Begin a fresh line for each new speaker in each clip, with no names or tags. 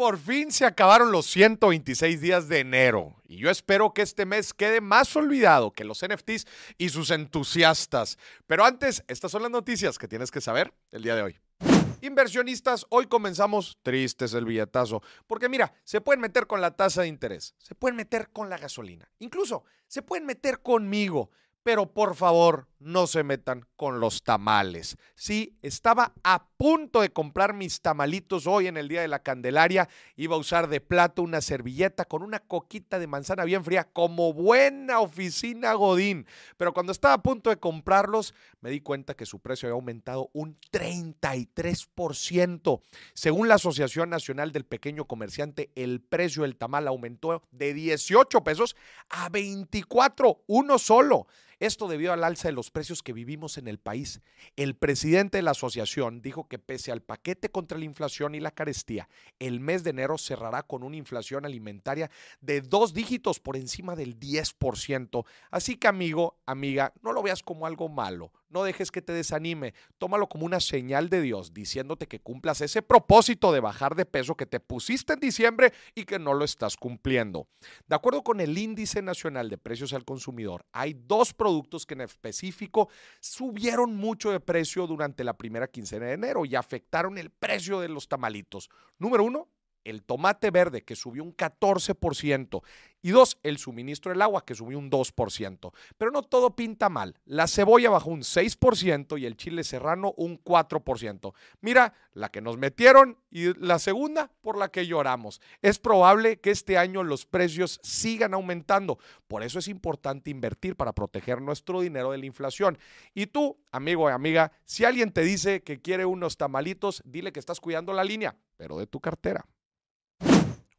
por fin se acabaron los 126 días de enero y yo espero que este mes quede más olvidado que los NFTs y sus entusiastas. Pero antes, estas son las noticias que tienes que saber el día de hoy. Inversionistas, hoy comenzamos tristes el billetazo, porque mira, se pueden meter con la tasa de interés, se pueden meter con la gasolina, incluso se pueden meter conmigo pero por favor no se metan con los tamales. Sí, estaba a punto de comprar mis tamalitos hoy en el Día de la Candelaria. Iba a usar de plato una servilleta con una coquita de manzana bien fría como buena oficina Godín. Pero cuando estaba a punto de comprarlos, me di cuenta que su precio había aumentado un 33%. Según la Asociación Nacional del Pequeño Comerciante, el precio del tamal aumentó de 18 pesos a 24, uno solo. Esto debido al alza de los precios que vivimos en el país. El presidente de la asociación dijo que pese al paquete contra la inflación y la carestía, el mes de enero cerrará con una inflación alimentaria de dos dígitos por encima del 10%. Así que amigo, amiga, no lo veas como algo malo. No dejes que te desanime, tómalo como una señal de Dios, diciéndote que cumplas ese propósito de bajar de peso que te pusiste en diciembre y que no lo estás cumpliendo. De acuerdo con el Índice Nacional de Precios al Consumidor, hay dos productos que en específico subieron mucho de precio durante la primera quincena de enero y afectaron el precio de los tamalitos. Número uno, el tomate verde que subió un 14% y dos, el suministro del agua que subió un 2%. Pero no todo pinta mal. La cebolla bajó un 6% y el chile serrano un 4%. Mira, la que nos metieron y la segunda por la que lloramos. Es probable que este año los precios sigan aumentando. Por eso es importante invertir para proteger nuestro dinero de la inflación. Y tú, amigo y amiga, si alguien te dice que quiere unos tamalitos, dile que estás cuidando la línea, pero de tu cartera.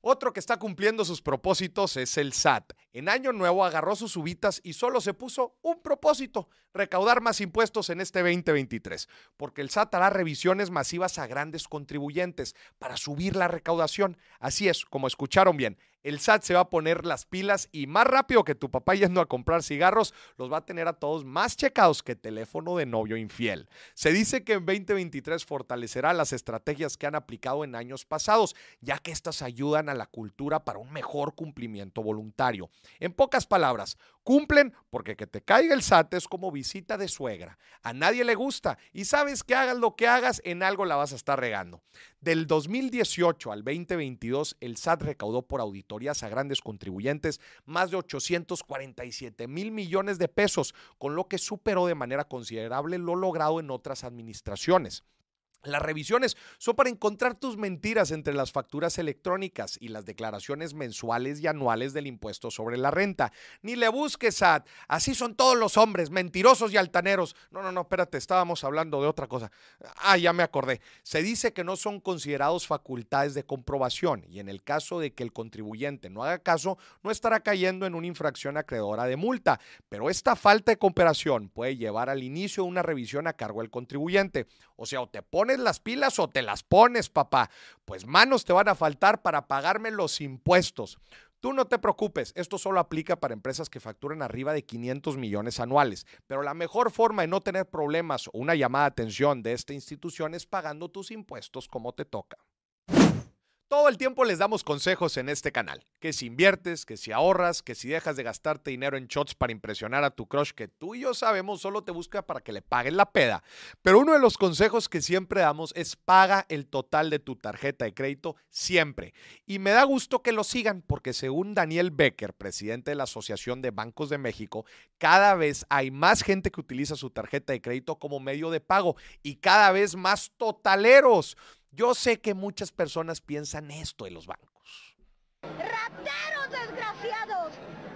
Otro que está cumpliendo sus propósitos es el SAT. En año nuevo agarró sus ubitas y solo se puso un propósito, recaudar más impuestos en este 2023, porque el SAT hará revisiones masivas a grandes contribuyentes para subir la recaudación. Así es, como escucharon bien, el SAT se va a poner las pilas y más rápido que tu papá yendo a comprar cigarros, los va a tener a todos más checados que teléfono de novio infiel. Se dice que en 2023 fortalecerá las estrategias que han aplicado en años pasados, ya que estas ayudan a la cultura para un mejor cumplimiento voluntario. En pocas palabras, cumplen porque que te caiga el SAT es como visita de suegra. A nadie le gusta y sabes que hagas lo que hagas, en algo la vas a estar regando. Del 2018 al 2022, el SAT recaudó por auditorías a grandes contribuyentes más de 847 mil millones de pesos, con lo que superó de manera considerable lo logrado en otras administraciones. Las revisiones son para encontrar tus mentiras entre las facturas electrónicas y las declaraciones mensuales y anuales del impuesto sobre la renta. Ni le busques, SAT. Así son todos los hombres, mentirosos y altaneros. No, no, no, espérate, estábamos hablando de otra cosa. Ah, ya me acordé. Se dice que no son considerados facultades de comprobación y en el caso de que el contribuyente no haga caso, no estará cayendo en una infracción acreedora de multa. Pero esta falta de cooperación puede llevar al inicio de una revisión a cargo del contribuyente. O sea, o te las pilas o te las pones, papá. Pues manos te van a faltar para pagarme los impuestos. Tú no te preocupes, esto solo aplica para empresas que facturan arriba de 500 millones anuales, pero la mejor forma de no tener problemas o una llamada de atención de esta institución es pagando tus impuestos como te toca. Todo el tiempo les damos consejos en este canal, que si inviertes, que si ahorras, que si dejas de gastarte dinero en shots para impresionar a tu crush, que tú y yo sabemos solo te busca para que le paguen la peda. Pero uno de los consejos que siempre damos es paga el total de tu tarjeta de crédito siempre. Y me da gusto que lo sigan porque según Daniel Becker, presidente de la Asociación de Bancos de México, cada vez hay más gente que utiliza su tarjeta de crédito como medio de pago y cada vez más totaleros. Yo sé que muchas personas piensan esto de los bancos.
¡Rateros desgraciados!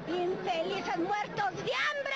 ¡Infelices muertos de hambre!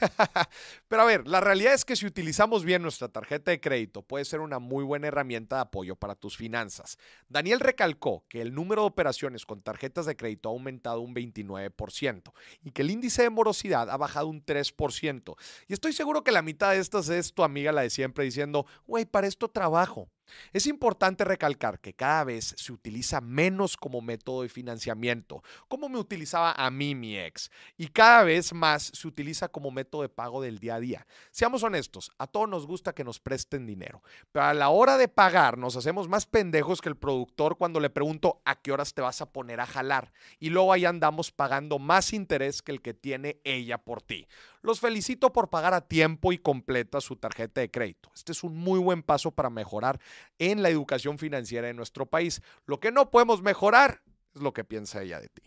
Pero a ver, la realidad es que si utilizamos bien nuestra tarjeta de crédito puede ser una muy buena herramienta de apoyo para tus finanzas. Daniel recalcó que el número de operaciones con tarjetas de crédito ha aumentado un 29% y que el índice de morosidad ha bajado un 3%. Y estoy seguro que la mitad de estas es tu amiga la de siempre diciendo, güey, para esto trabajo. Es importante recalcar que cada vez se utiliza menos como método de financiamiento, como me utilizaba a mí mi ex, y cada vez más se utiliza como método de pago del día a día. Seamos honestos, a todos nos gusta que nos presten dinero, pero a la hora de pagar nos hacemos más pendejos que el productor cuando le pregunto a qué horas te vas a poner a jalar, y luego ahí andamos pagando más interés que el que tiene ella por ti. Los felicito por pagar a tiempo y completa su tarjeta de crédito. Este es un muy buen paso para mejorar en la educación financiera de nuestro país. Lo que no podemos mejorar es lo que piensa ella de ti.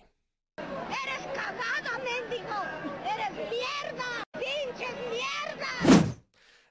¡Eres cagada, mendigo! ¡Eres mierda! ¡Pinches mierda!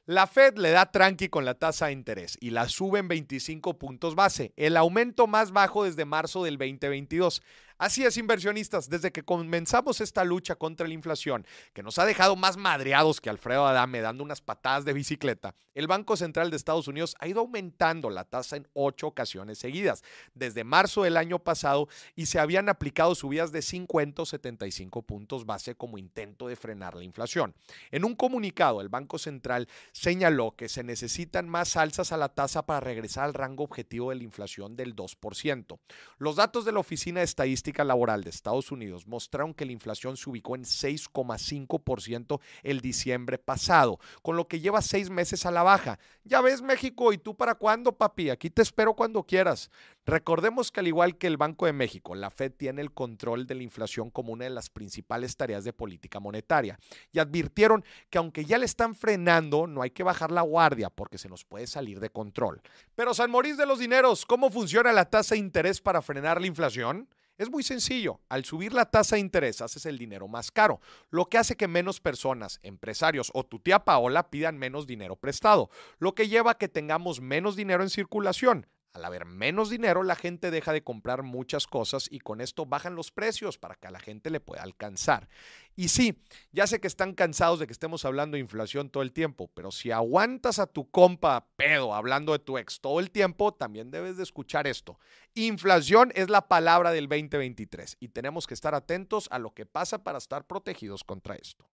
La Fed le da tranqui con la tasa de interés y la sube en 25 puntos base, el aumento más bajo desde marzo del 2022. Así es, inversionistas, desde que comenzamos esta lucha contra la inflación, que nos ha dejado más madreados que Alfredo Adame dando unas patadas de bicicleta, el Banco Central de Estados Unidos ha ido aumentando la tasa en ocho ocasiones seguidas, desde marzo del año pasado, y se habían aplicado subidas de 50 o 75 puntos base como intento de frenar la inflación. En un comunicado, el Banco Central señaló que se necesitan más alzas a la tasa para regresar al rango objetivo de la inflación del 2%. Los datos de la Oficina de Estadística Laboral de Estados Unidos mostraron que la inflación se ubicó en 6,5% el diciembre pasado, con lo que lleva seis meses a la baja. Ya ves, México, ¿y tú para cuándo, papi? Aquí te espero cuando quieras. Recordemos que al igual que el Banco de México, la Fed tiene el control de la inflación como una de las principales tareas de política monetaria y advirtieron que aunque ya le están frenando, no hay que bajar la guardia porque se nos puede salir de control. Pero San Morís de los dineros, ¿cómo funciona la tasa de interés para frenar la inflación? Es muy sencillo. Al subir la tasa de interés haces el dinero más caro, lo que hace que menos personas, empresarios o tu tía Paola pidan menos dinero prestado, lo que lleva a que tengamos menos dinero en circulación. Al haber menos dinero, la gente deja de comprar muchas cosas y con esto bajan los precios para que a la gente le pueda alcanzar. Y sí, ya sé que están cansados de que estemos hablando de inflación todo el tiempo, pero si aguantas a tu compa pedo hablando de tu ex todo el tiempo, también debes de escuchar esto. Inflación es la palabra del 2023 y tenemos que estar atentos a lo que pasa para estar protegidos contra esto.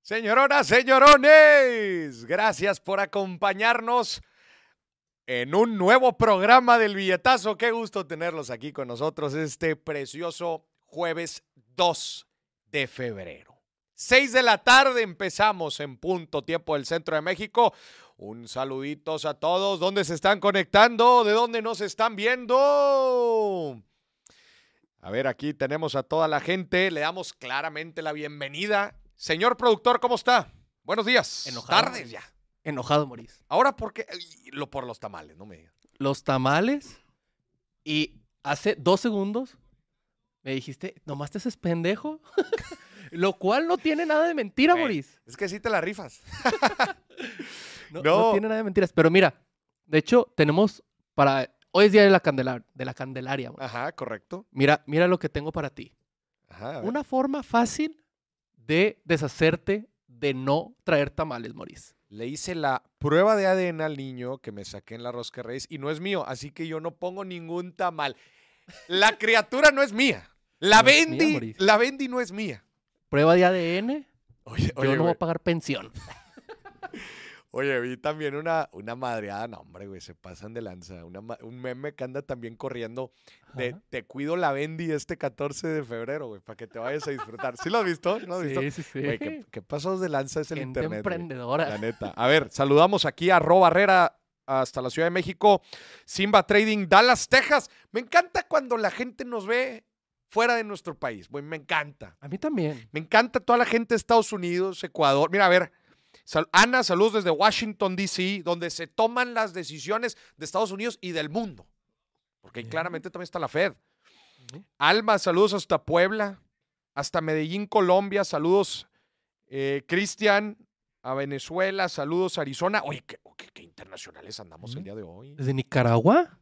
Señoronas, señorones, gracias por acompañarnos en un nuevo programa del billetazo. Qué gusto tenerlos aquí con nosotros este precioso jueves 2 de febrero. 6 de la tarde empezamos en punto tiempo del centro de México. Un saluditos a todos. ¿Dónde se están conectando? ¿De dónde nos están viendo? A ver, aquí tenemos a toda la gente. Le damos claramente la bienvenida. Señor productor, ¿cómo está? Buenos días.
Enojado.
Tardes ya.
Enojado, Moris.
Ahora, ¿por qué? Lo por los tamales, no me digas.
Los tamales. Y hace dos segundos me dijiste, nomás te haces pendejo. Lo cual no tiene nada de mentira,
Güey,
Moris.
Es que sí te la rifas.
No,
no.
no tiene nada de mentiras. Pero mira, de hecho, tenemos para. Hoy es día de la, candela- de la Candelaria. Moris.
Ajá, correcto.
Mira, mira lo que tengo para ti.
Ajá.
Una forma fácil de deshacerte de no traer tamales, Moris.
Le hice la prueba de ADN al niño que me saqué en la rosca reyes y no es mío, así que yo no pongo ningún tamal. La criatura no es mía. La
No mía,
la Bendy no es mía.
Prueba de ADN,
Oye,
yo no voy a pagar pensión.
Oye, vi también una, una madreada, no, hombre, güey, se pasan de lanza. Una un meme que anda también corriendo de
Ajá.
Te cuido la Bendy este 14 de febrero, güey, para que te vayas a disfrutar. ¿Sí lo has visto? ¿No lo has visto?
Sí, sí, sí.
Güey, ¿qué, qué pasos de lanza es el
Gente
internet? güey?
emprendedora.
La neta. A ver, saludamos aquí a Ro Barrera hasta la Ciudad de México. Simba Trading, Dallas, Texas. Me encanta cuando la gente nos ve fuera de nuestro país. güey, me encanta.
A mí también.
Me encanta toda la gente de Estados Unidos, Ecuador. Mira, a ver. Sal- Ana, saludos desde Washington, D.C., donde se toman las decisiones de Estados Unidos y del mundo. Porque ahí claramente también está la Fed. Alma, saludos hasta Puebla, hasta Medellín, Colombia, saludos eh, Cristian, a Venezuela, saludos Arizona. Oye, qué, qué- qué internacionales andamos el día de hoy.
¿Desde Nicaragua?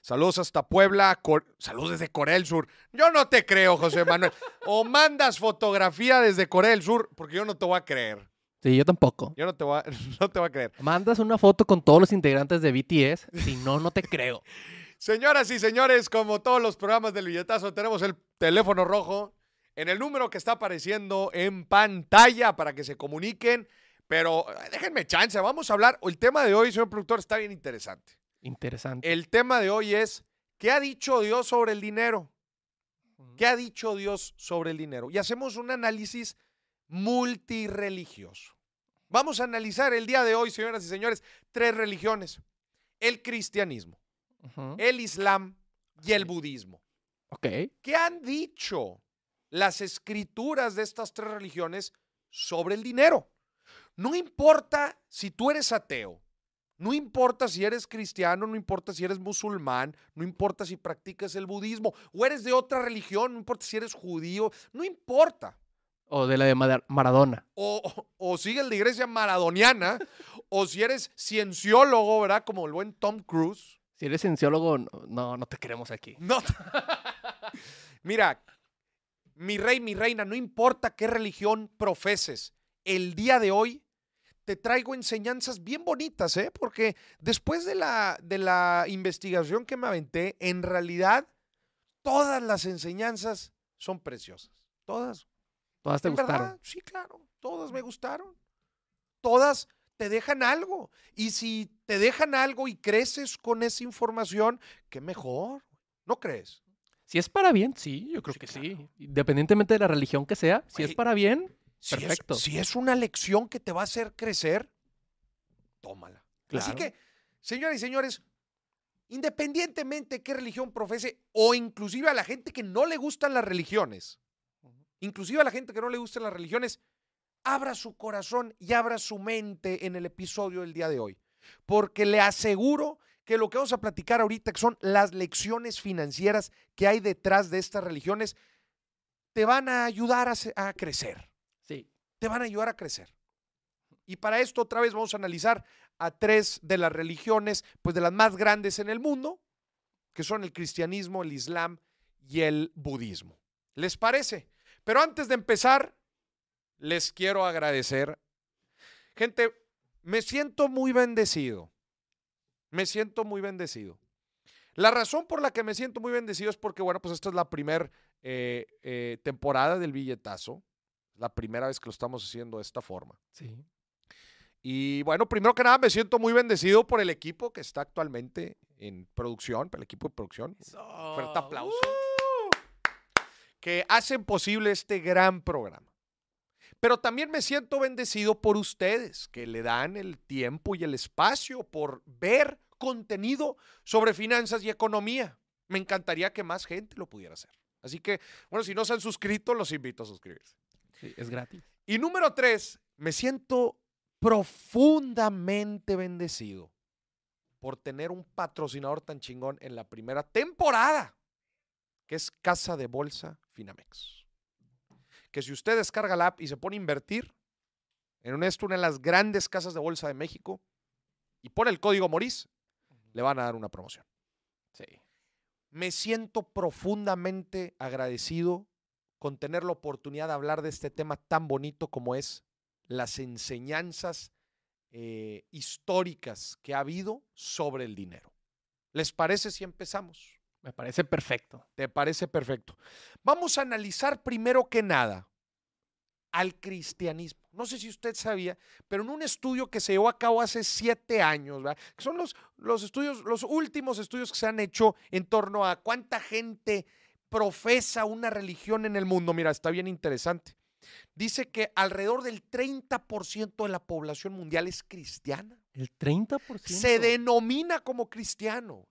Saludos hasta Puebla, Cor- saludos desde Corea del Sur. Yo no te creo, José Manuel. O mandas fotografía desde Corea del Sur, porque yo no te voy a creer.
Sí, yo tampoco.
Yo no te voy a, no te voy a creer.
Mandas una foto con todos los integrantes de BTS, si no, no te creo.
Señoras y señores, como todos los programas del billetazo, tenemos el teléfono rojo en el número que está apareciendo en pantalla para que se comuniquen. Pero eh, déjenme chance, vamos a hablar. El tema de hoy, señor productor, está bien interesante.
Interesante.
El tema de hoy es, ¿qué ha dicho Dios sobre el dinero? ¿Qué ha dicho Dios sobre el dinero? Y hacemos un análisis multireligioso. Vamos a analizar el día de hoy, señoras y señores, tres religiones. El cristianismo, el islam y el budismo.
Ok.
¿Qué han dicho las escrituras de estas tres religiones sobre el dinero? No importa si tú eres ateo, no importa si eres cristiano, no importa si eres musulmán, no importa si practicas el budismo o eres de otra religión, no importa si eres judío, no importa.
O de la de Maradona.
O, o, o sigues la iglesia maradoniana, o si eres cienciólogo, ¿verdad? Como el buen Tom Cruise.
Si eres cienciólogo, no, no, no te queremos aquí.
No. Mira, mi rey, mi reina, no importa qué religión profeses, el día de hoy te traigo enseñanzas bien bonitas, ¿eh? Porque después de la, de la investigación que me aventé, en realidad todas las enseñanzas son preciosas. Todas.
Todas te
¿En
gustaron.
verdad? Sí, claro. Todas me gustaron. Todas te dejan algo. Y si te dejan algo y creces con esa información, qué mejor. ¿No crees?
Si es para bien, sí, yo creo
Sí,
que
claro.
sí. Independientemente de la religión que sea, si es para bien,
Si es-
Perfecto.
si es una lección que te va a hacer crecer, tómala. Así que, señoras y señores, independientemente de qué religión profese, o inclusive a la gente que no le gustan las religiones, inclusive a la gente que no le gustan las religiones, abra su corazón y abra su mente en el episodio del día de hoy. Porque le aseguro que lo que vamos a platicar ahorita, que son las lecciones financieras que hay detrás de estas religiones, te van a ayudar a a crecer
sí.
te van a ayudar a crecer. Y para esto otra vez vamos a analizar a tres de las religiones, pues de las más grandes en el mundo, que son el cristianismo, el islam y el budismo. ¿Les parece? Pero antes de empezar, les quiero agradecer. Gente, me siento muy bendecido. Me siento muy bendecido. La razón por la que me siento muy bendecido es porque, bueno, pues esta es la primera temporada del billetazo. La primera vez que lo estamos haciendo de esta forma.
Sí.
Y bueno, primero que nada me siento muy bendecido por el equipo que está actualmente en producción, por el equipo de producción. Fuerte aplauso. Que hacen posible este gran programa. Pero también me siento bendecido por ustedes, que le dan el tiempo y el espacio por ver contenido sobre finanzas y economía. Me encantaría que más gente lo pudiera hacer. Así que, bueno, si no se han suscrito, los invito a suscribirse.
Sí, es gratis.
Y número tres, me siento profundamente bendecido por tener un patrocinador tan chingón en la primera temporada, que es Casa de Bolsa Finamex. Que si usted descarga la app y se pone a invertir en una, de las grandes casas de bolsa de México y pone el código Moris, le van a dar una promoción.
Sí.
Me siento profundamente agradecido con tener la oportunidad de hablar de este tema tan bonito como es las enseñanzas eh, históricas que ha habido sobre el dinero. ¿Les parece si empezamos?
Me parece perfecto.
¿Te parece perfecto? Vamos a analizar primero que nada al cristianismo. No sé si usted sabía, pero en un estudio que se llevó a cabo hace siete años, ¿verdad? que son los, los estudios, los últimos estudios que se han hecho en torno a cuánta gente profesa una religión en el mundo. Mira, está bien interesante. Dice que alrededor del 30% de la población mundial es cristiana.
El 30%.
Se denomina como cristiano.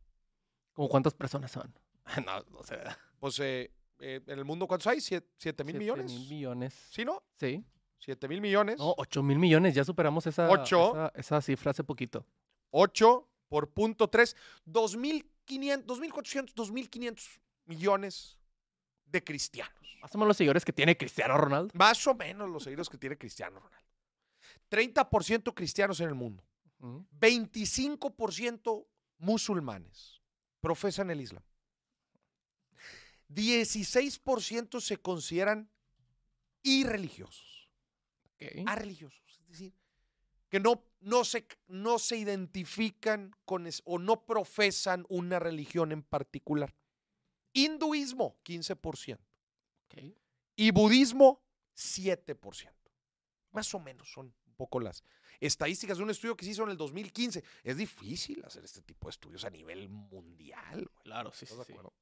¿Cómo cuántas personas son? no, no sé.
Pues eh, eh, en el mundo, ¿cuántos hay? ¿Siete, siete mil
Siete
millones?
mil millones.
¿Sí, no?
Sí.
7 mil millones.
No, 8 mil millones. Ya superamos esa,
Ocho.
esa, esa cifra hace poquito.
8 por punto 3. 2.500, 2.400, 2.500 millones de cristianos.
Más o menos los seguidores que tiene Cristiano Ronaldo.
Más o menos los seguidores que tiene Cristiano Ronaldo. 30% cristianos en el mundo.
Ujú.
25% musulmanes profesan el Islam. 16% se consideran irreligiosos.
Ok.
a religiosos, es decir, que no, no, se, no se identifican con es- o no profesan una religión en particular. Hinduismo, 15%.
ok.
Y budismo, 7%. Más o menos son poco las estadísticas de un estudio que se hizo en el 2015. Es difícil hacer este tipo de estudios a nivel mundial. güey.
Claro, sí, sí.
¿Estás de acuerdo?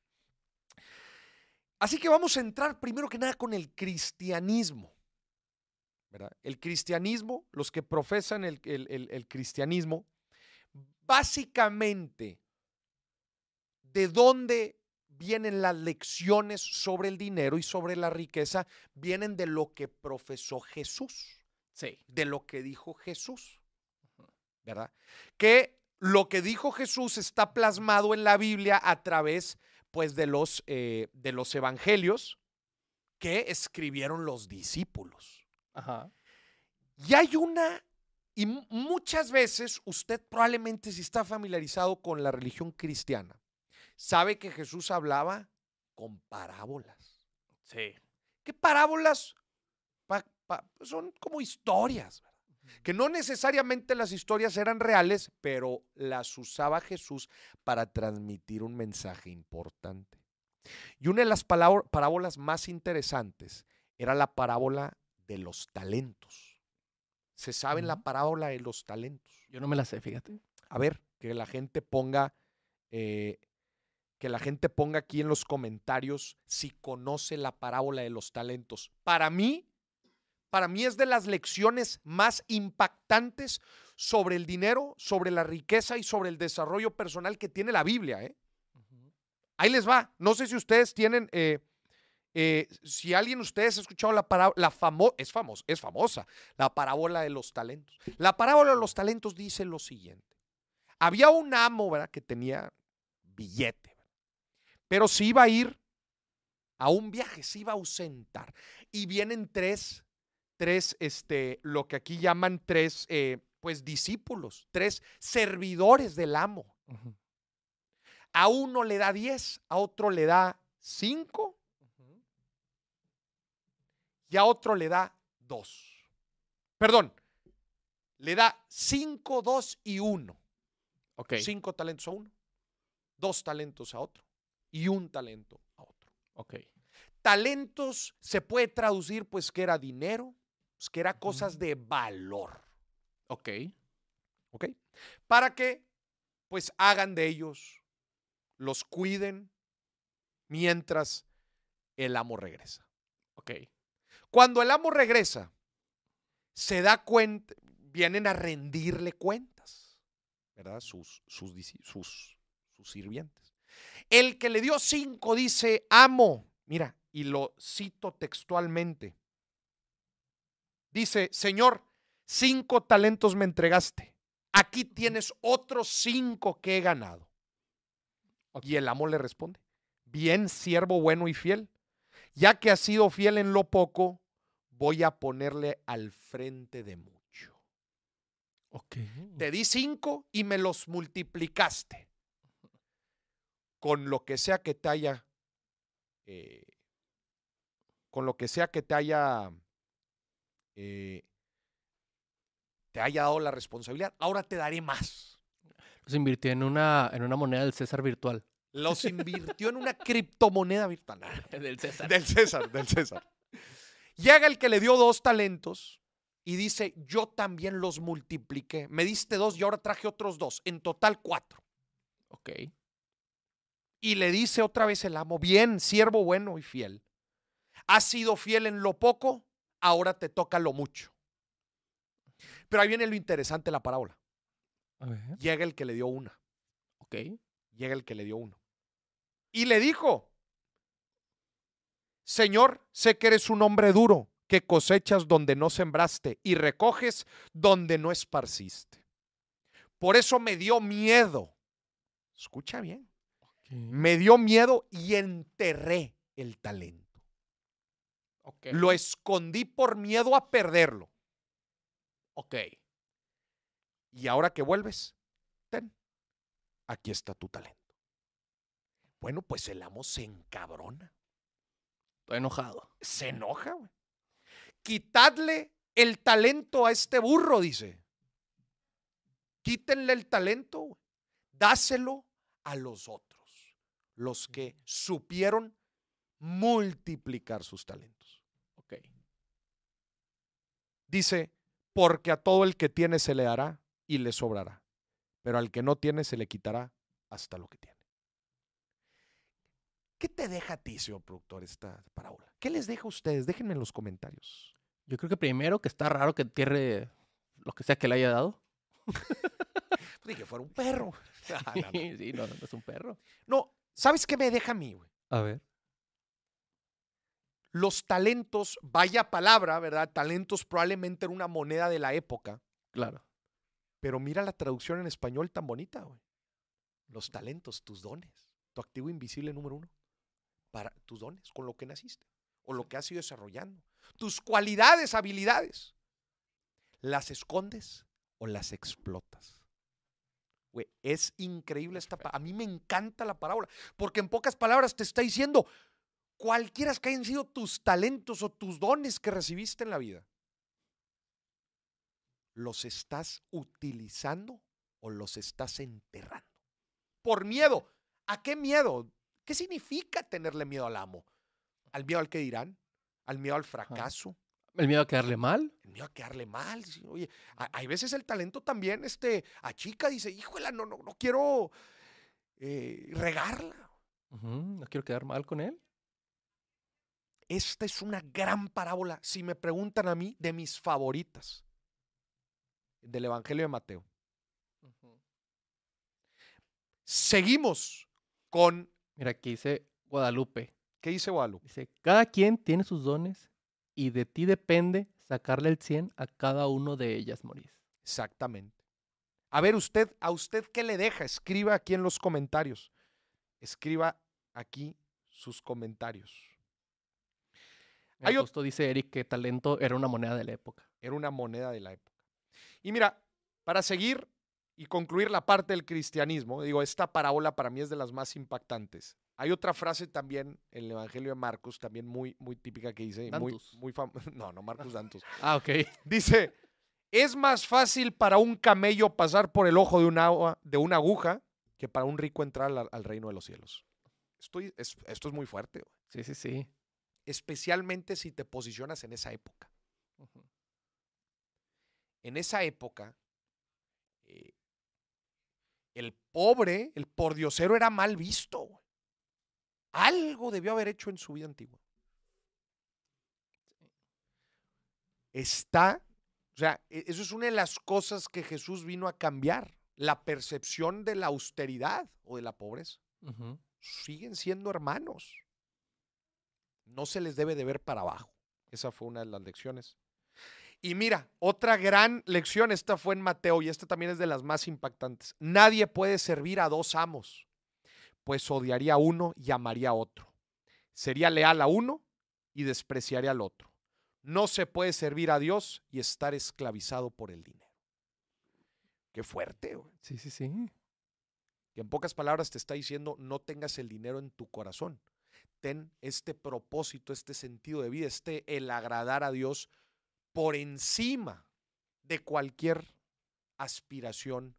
Así que vamos a entrar primero que nada con el cristianismo. ¿verdad? El cristianismo, los que profesan el, el- el- el cristianismo, básicamente, ¿de dónde vienen las lecciones sobre el dinero y sobre la riqueza? Vienen de lo que profesó Jesús
Sí.
de lo que dijo Jesús. ¿Verdad? Que lo que dijo Jesús está plasmado en la Biblia a través, pues, de los, eh, de los evangelios que escribieron los discípulos.
Ajá.
Y hay una, y mu- muchas veces usted probablemente si está familiarizado con la religión cristiana, sabe que Jesús hablaba con parábolas.
Sí.
¿Qué parábolas? Pa- son como historias, ¿verdad? que no necesariamente las historias eran reales, pero las usaba Jesús para transmitir un mensaje importante. Y una de las parábolas más interesantes era la parábola de los talentos. ¿Se sabe la parábola de los talentos?
Yo no me la sé, fíjate.
A ver, que la gente ponga, eh, que la gente ponga aquí en los comentarios si conoce la parábola de los talentos. Para mí, para mí es de las lecciones más impactantes sobre el dinero, sobre la riqueza y sobre el desarrollo personal que tiene la Biblia. ¿eh? Ahí les va. No sé si ustedes tienen, eh, eh, si alguien de ustedes ha escuchado la parábola, la famo es famosa, es famosa, la parábola de los talentos. La parábola de los talentos dice lo siguiente. Había un amo, ¿verdad? Que tenía billete, ¿verdad? pero se iba a ir a un viaje, se iba a ausentar. Y vienen tres, tres, este, lo que aquí llaman tres, eh, pues discípulos, tres servidores del amo. A uno le da 10, a otro le da 5 y a otro le da 2. Perdón, le da 5, 2 y 1.
Ok.
5 talentos a uno, dos talentos a otro y un talento a otro.
Ok.
Talentos se puede traducir pues que era dinero, pues, que era cosas de valor,
Ok.
¿ok? Para que pues hagan de ellos, los cuiden mientras el amo regresa.
Ok.
Cuando el amo regresa, se da cuenta, vienen a rendirle cuentas, ¿verdad? Sus, sus, sus, sus sirvientes. El que le dio cinco dice, amo, mira, y lo cito textualmente. Dice, Señor, cinco talentos me entregaste. Aquí tienes otros cinco que he ganado. Y el amo le responde, bien, siervo bueno y fiel. Ya que has sido fiel en lo poco, voy a ponerle al frente de mucho. Te di cinco y me los multiplicaste. Con lo que sea que te haya, eh, con lo que sea que te haya, eh, te haya dado la responsabilidad, ahora te daré más.
Los invirtió en una, en una moneda del César virtual.
Los invirtió en una criptomoneda virtual.
del César.
Del César, del César. Llega el que le dio dos talentos y dice, yo también los multipliqué. Me diste dos y ahora traje otros dos. En total cuatro.
Ok.
Y le dice otra vez el amo, bien, siervo bueno y fiel. Has sido fiel en lo poco, ahora te toca lo mucho. Pero ahí viene lo interesante de la parábola.
A ver.
Llega el que le dio una.
Ok.
Llega el que le dio uno. Y le dijo, Señor, sé que eres un hombre duro, que cosechas donde no sembraste y recoges donde no esparciste. Por eso me dio miedo. Escucha bien. Me dio miedo y enterré el talento. Lo escondí por miedo a perderlo.
Ok.
Y ahora que vuelves, ten, aquí está tu talento. Bueno, pues el amo se encabrona.
Estoy enojado.
se enoja, güey. Quitadle el talento a este burro, dice. Quítenle el talento, güey. Dáselo a los otros, los que supieron multiplicar sus talentos.
Ok.
Dice, porque a todo el que tiene se le dará y le sobrará, pero al que no tiene se le quitará hasta lo que tiene. ¿Qué te deja a ti, señor productor, esta parábola? ¿Qué les deja a ustedes? Déjenme en los comentarios.
Yo creo que primero que está raro que entierre lo que sea que le haya dado.
Pues ni que fuera un perro. Ah, no, no.
sí, no, no es un perro.
No, ¿sabes qué me deja a mí, güey?
A ver.
Los talentos, vaya palabra, ¿verdad? Talentos probablemente era una moneda de la época,
Claro.
pero mira la traducción en español tan bonita, güey. Los talentos, tus dones, tu activo invisible número uno, para tus dones, con lo que naciste o lo que has ido desarrollando, tus cualidades, habilidades, las escondes o las explotas. Güey, es increíble esta A mí me encanta la parábola, porque en pocas palabras te está diciendo, cualquiera que hayan sido tus talentos o tus dones que recibiste en la vida, ¿los estás utilizando o los estás enterrando? Por miedo. ¿A qué miedo? ¿Qué significa tenerle miedo al amo? ¿Al miedo al que dirán? ¿Al miedo al fracaso?
El miedo a quedarle mal.
El miedo a quedarle mal. sí, Oye, hay veces el talento también, este, a chica dice, híjole, no, no, no quiero eh, regarla.
No quiero quedar mal con él.
Esta es una gran parábola, si me preguntan a mí, de mis favoritas del Evangelio de Mateo. Seguimos con,
Mira, aquí dice Guadalupe.
¿qué dice Guadalupe?
Dice, cada quien tiene sus dones y de ti depende sacarle el 100 a cada uno de ellas, Moris.
Exactamente. A ver, usted, ¿a usted qué le deja? Escriba aquí en los comentarios. Escriba aquí sus comentarios. Hay
justo dice Eric que talento era una moneda de la época.
Era una moneda de la época. Y mira, para seguir y concluir la parte del cristianismo, digo, esta parábola para mí es de las más impactantes. Hay otra frase también en el Evangelio de Marcos, también muy, muy típica que dice, muy,
Dantus.
muy fam- no, no Marcos Dantos.
Ah, ok.
Dice, es más fácil para un camello pasar por el ojo de, una aguja que para un rico entrar al, al reino de los cielos. Estoy, es- esto es muy fuerte, güey.
Sí, sí, sí.
Especialmente si te posicionas en esa época. En esa época, eh, el pobre, el pordiosero era mal visto. güey. Algo debió haber hecho en su vida antigua. Está, o sea, e- eso es una de las cosas que Jesús vino a cambiar, la percepción de la austeridad o de la pobreza. Siguen siendo hermanos. No se les debe de ver para abajo. Esa fue una de las lecciones. Y mira, otra gran lección, esta fue en Mateo y esta también es de las más impactantes. Nadie puede servir a dos amos, pues odiaría a uno y amaría a otro. Sería leal a uno y despreciaría al otro. No se puede servir a Dios y estar esclavizado por el dinero. Qué fuerte, güey.
Sí, sí, sí.
Que en pocas palabras te está diciendo, no tengas el dinero en tu corazón. Ten este propósito, este sentido de vida, este el agradar a Dios por encima de cualquier aspiración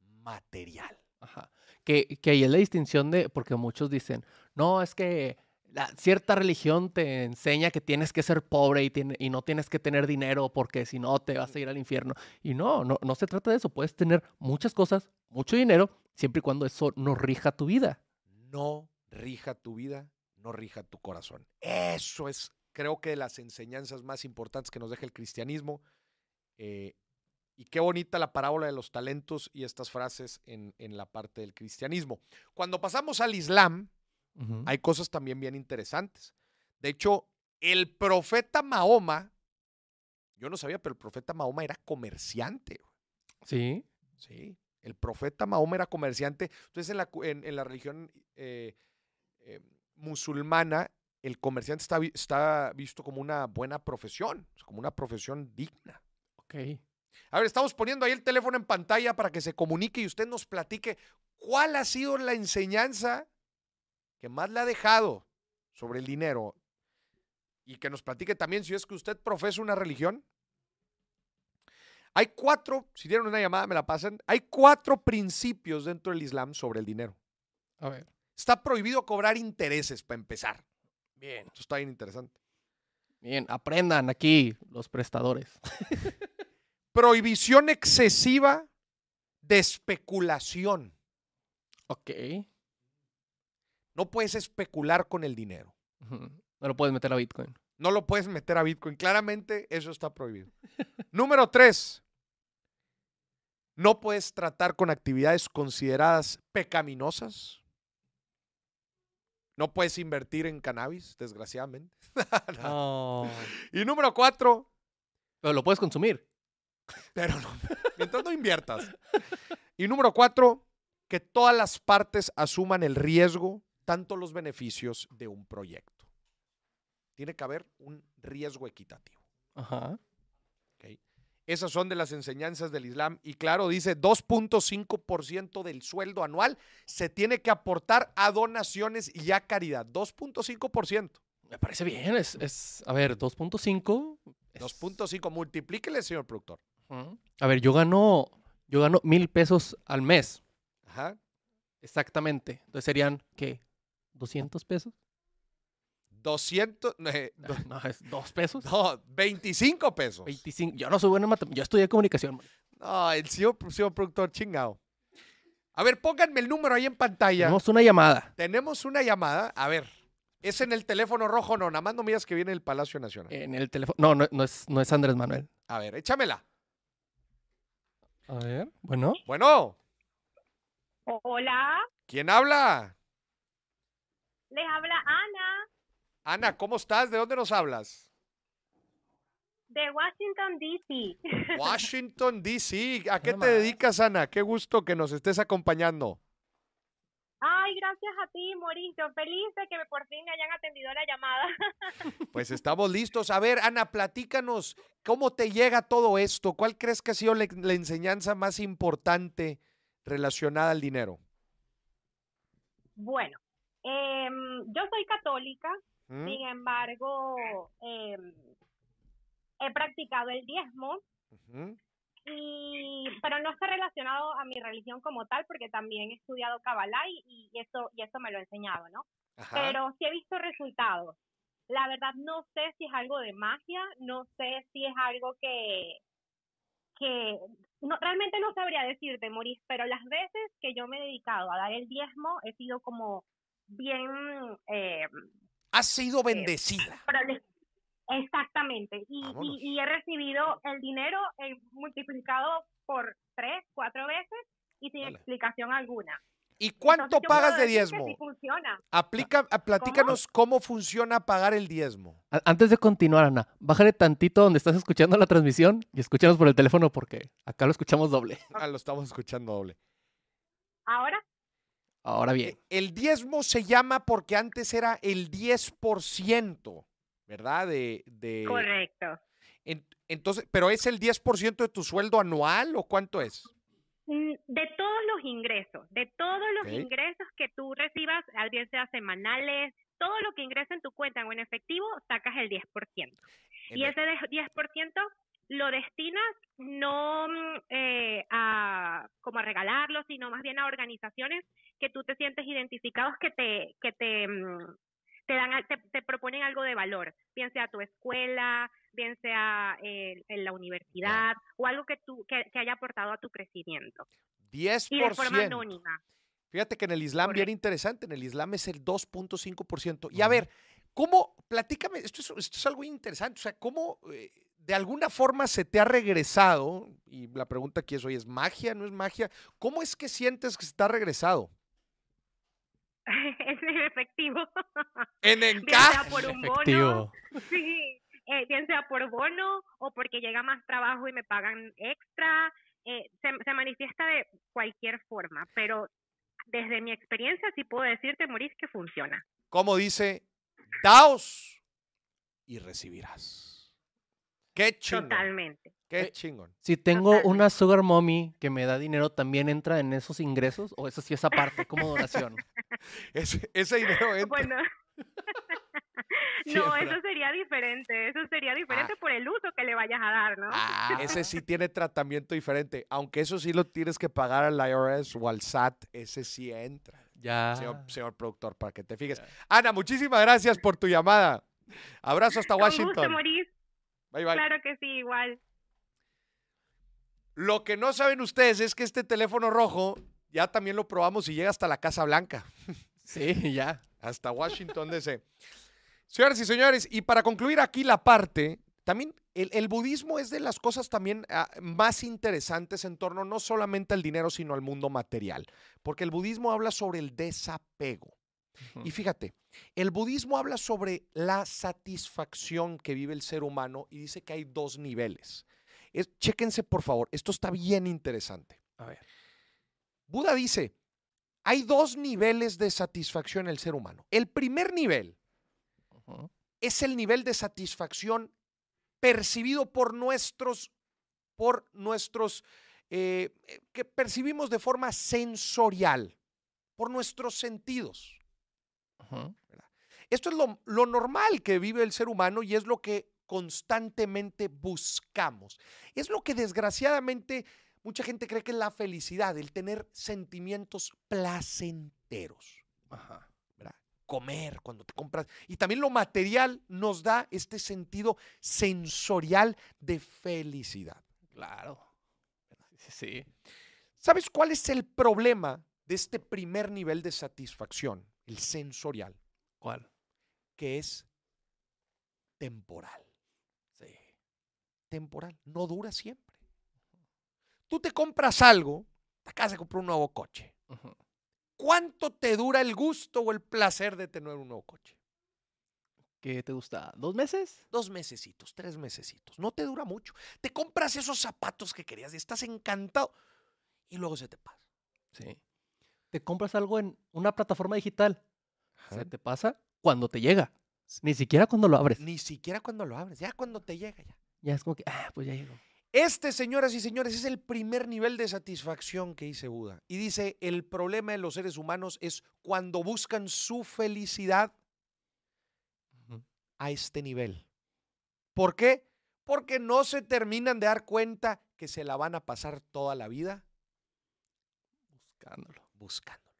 material.
Ajá. Que, que ahí es la distinción de, porque muchos dicen, no, es que la- cierta religión te enseña que tienes que ser pobre y, tiene- y no tienes que tener dinero porque si no te vas a ir al infierno. Y no, no, no se trata de eso. Puedes tener muchas cosas, mucho dinero, siempre y cuando eso no rija tu vida.
No rija tu vida, no rija tu corazón. Eso es, creo que de las enseñanzas más importantes que nos deja el cristianismo. Eh, y qué bonita la parábola de los talentos y estas frases en, en la parte del cristianismo. Cuando pasamos al Islam, hay cosas también bien interesantes. De hecho, el profeta Mahoma, yo no sabía, pero el profeta Mahoma era comerciante.
Sí.
Sí, el profeta Mahoma era comerciante. Entonces, en la, en la religión eh, eh, musulmana, el comerciante está, está visto como una buena profesión, como una profesión digna.
Ok.
A ver, estamos poniendo ahí el teléfono en pantalla para que se comunique y usted nos platique cuál ha sido la enseñanza que más le ha dejado sobre el dinero y que nos platique también si es que usted profesa una religión. Hay cuatro, si tienen una llamada me la pasan, hay cuatro principios dentro del Islam sobre el dinero.
A ver.
Está prohibido cobrar intereses para empezar.
Bien.
Esto está bien interesante.
Bien, aprendan aquí los prestadores.
Prohibición excesiva de especulación.
Ok.
No puedes especular con el dinero.
No lo puedes meter a Bitcoin.
No lo puedes meter a Bitcoin. Claramente eso está prohibido. Número tres. No puedes tratar con actividades consideradas pecaminosas. No puedes invertir en cannabis, desgraciadamente. Y número cuatro,
Pero lo puedes consumir.
pero no, mientras no inviertas. Y número cuatro, que todas las partes asuman el riesgo, tanto los beneficios de un proyecto. Tiene que haber un riesgo equitativo.
Ajá.
Esas son de las enseñanzas del Islam. Y claro, dice 2.5% del sueldo anual se tiene que aportar a donaciones y a caridad. 2.5%.
Me parece bien. Es, es a ver, 2.5. es-
2.5. Multiplíquele, señor productor.
A ver, yo gano, yo gano mil pesos al mes.
Ajá.
Exactamente. Entonces serían, ¿qué? ¿200 pesos?
200. eh, do-
No, es dos pesos.
no, 25 pesos.
25. Yo no soy bueno en matemáticas. Yo estudié comunicación. man.
No, el señor, señor productor chingado. A ver, pónganme el número ahí en pantalla.
Tenemos una llamada
Tenemos una llamada. A ver, ¿es en el teléfono rojo? No, nada más no miras que viene el Palacio Nacional.
en el teléfono. No, no, no es, no es Andrés Manuel.
A ver, échamela.
A ver. Bueno.
Bueno,
Hola,
¿quién habla?
les habla Ana
Ana, ¿cómo estás? ¿De dónde nos hablas?
de Washington, D.C.
Washington, D.C. ¿A qué te dedicas, Ana? Qué gusto que nos estés acompañando.
Ay, gracias a ti, Mauricio. Feliz de que por fin me hayan atendido la llamada.
Pues estamos listos. A ver, Ana, platícanos, ¿cómo te llega todo esto? ¿Cuál crees que ha sido la, la enseñanza más importante relacionada al dinero?
Bueno, em, yo soy católica,
¿Mm?
sin embargo, em, he practicado el diezmo, y, pero no está relacionado a mi religión como tal, porque también he estudiado Kabbalah y, y eso, y eso me lo ha enseñado, ¿no?
Ajá.
pero sí he visto resultados. La verdad no sé si es algo de magia, no sé si es algo que, que no, realmente no sabría decirte, Maurice, pero las veces que yo me he dedicado a dar el diezmo he sido como bien... Eh,
Has sido bendecida.
Exactamente, y, y, y he recibido el dinero eh, multiplicado por tres, cuatro veces y sin explicación alguna.
¿Y cuánto
Entonces,
pagas de diezmo?
sí funciona.
Aplica, platícanos cómo funciona pagar el diezmo.
Antes de continuar, Ana, bájale tantito donde estás escuchando la transmisión y escúchanos por el teléfono porque acá lo escuchamos doble.
Ah, lo estamos escuchando doble.
Ahora,
Ahora bien.
Eh, El diezmo se llama porque antes era el 10%, ¿verdad? De, de-
correcto.
en- entonces, pero es el 10% de tu sueldo anual o cuánto es?
Mm, De todos los ingresos, de todos los ingresos que tú recibas, al bien sea semanales, todo lo que ingresa en tu cuenta o en efectivo, sacas el 10%.
En
Y
el-
ese de- 10% lo destinas no mm, eh, a como a regalarlo, sino más bien a organizaciones que tú te sientes identificados que te que te mm, te dan te, te proponen algo de valor, bien sea tu escuela, bien sea eh, en la universidad o algo que tú que, que haya aportado a tu crecimiento y de forma
10%.
anónima.
Fíjate que en el Islam, bien interesante, en el Islam es el 2.5%. Y a ver, ¿cómo, platícame, esto es, esto es algo interesante, o sea, ¿cómo eh, de alguna forma se te ha regresado? Y la pregunta aquí es, oye, ¿es magia, no es magia? ¿Cómo es que sientes que se te ha regresado?
es en efectivo.
En
sea
encaje.
por un bono. Sí, eh, bien sea por bono o porque llega más trabajo y me pagan extra, eh, se, se manifiesta de cualquier forma, pero desde mi experiencia sí puedo decirte, Maurice, que funciona.
Como dice, daos y recibirás. Qué chingón.
Totalmente.
Qué
Eh,
chingón.
Si tengo
Totalmente.
una sugar mommy que me da dinero, ¿también entra en esos ingresos? ¿O eso sí es aparte, como donación?
Ese, ese dinero entra.
Bueno. No, eso sería diferente, eso sería diferente por el uso que le vayas a dar, ¿no?
Ah, ese sí tiene tratamiento diferente. Aunque eso sí lo tienes que pagar al IRS o al SAT, ese sí entra.
Ya.
Señor, señor productor, para que te fijes.
Ya.
Ana, muchísimas gracias por tu llamada. Abrazo hasta
Con gusto,
Washington.
Maurice.
Bye, bye.
Claro que sí, igual.
Lo que no saben ustedes es que este teléfono rojo ya también lo probamos y llega hasta la Casa Blanca,
Sí, ya.
hasta Washington DC. Señoras y señores, y para concluir aquí la parte, también el, el budismo es de las cosas también ah, más interesantes en torno no solamente al dinero, sino al mundo material, porque el budismo habla sobre el desapego. Y fíjate, el budismo habla sobre la satisfacción que vive el ser humano y dice que hay dos niveles. Es- chéquense por favor, esto está bien interesante.
A ver.
Buda dice, hay dos niveles de satisfacción en el ser humano. El primer nivel es el nivel de satisfacción percibido por nuestros, por nuestros, eh, eh, que percibimos de forma sensorial, por nuestros sentidos. Esto es lo, lo normal que vive el ser humano y es lo que constantemente buscamos. Es lo que desgraciadamente mucha gente cree que es la felicidad, el tener sentimientos placenteros. Comer cuando te compras. Y también lo material nos da este sentido sensorial de felicidad.
Claro. Sí.
¿Sabes cuál es el problema de este primer nivel de satisfacción, el sensorial?
¿Cuál?
Que es temporal.
Sí.
Temporal. No dura siempre. Tú te compras algo, te acabas de comprar un nuevo coche. ¿Cuánto te dura el gusto o el placer de tener un nuevo coche?
¿Qué te gusta? ¿Dos meses?
Dos mesecitos, tres mesecitos. No te dura mucho. Te compras esos zapatos que querías y estás encantado y luego se te pasa.
Sí. Te compras algo en una plataforma digital.
Ajá.
Se te pasa cuando te llega. Ni siquiera cuando lo abres.
Ni siquiera cuando lo abres, ya cuando te llega ya.
Ya es como que, ah, pues ya llegó.
Este, señoras y señores, es el primer nivel de satisfacción que dice Buda. Y dice, el problema de los seres humanos es cuando buscan su felicidad a este nivel. ¿Por qué? Porque no se terminan de dar cuenta que se la van a pasar toda la vida
Buscándolo.
Buscándolo.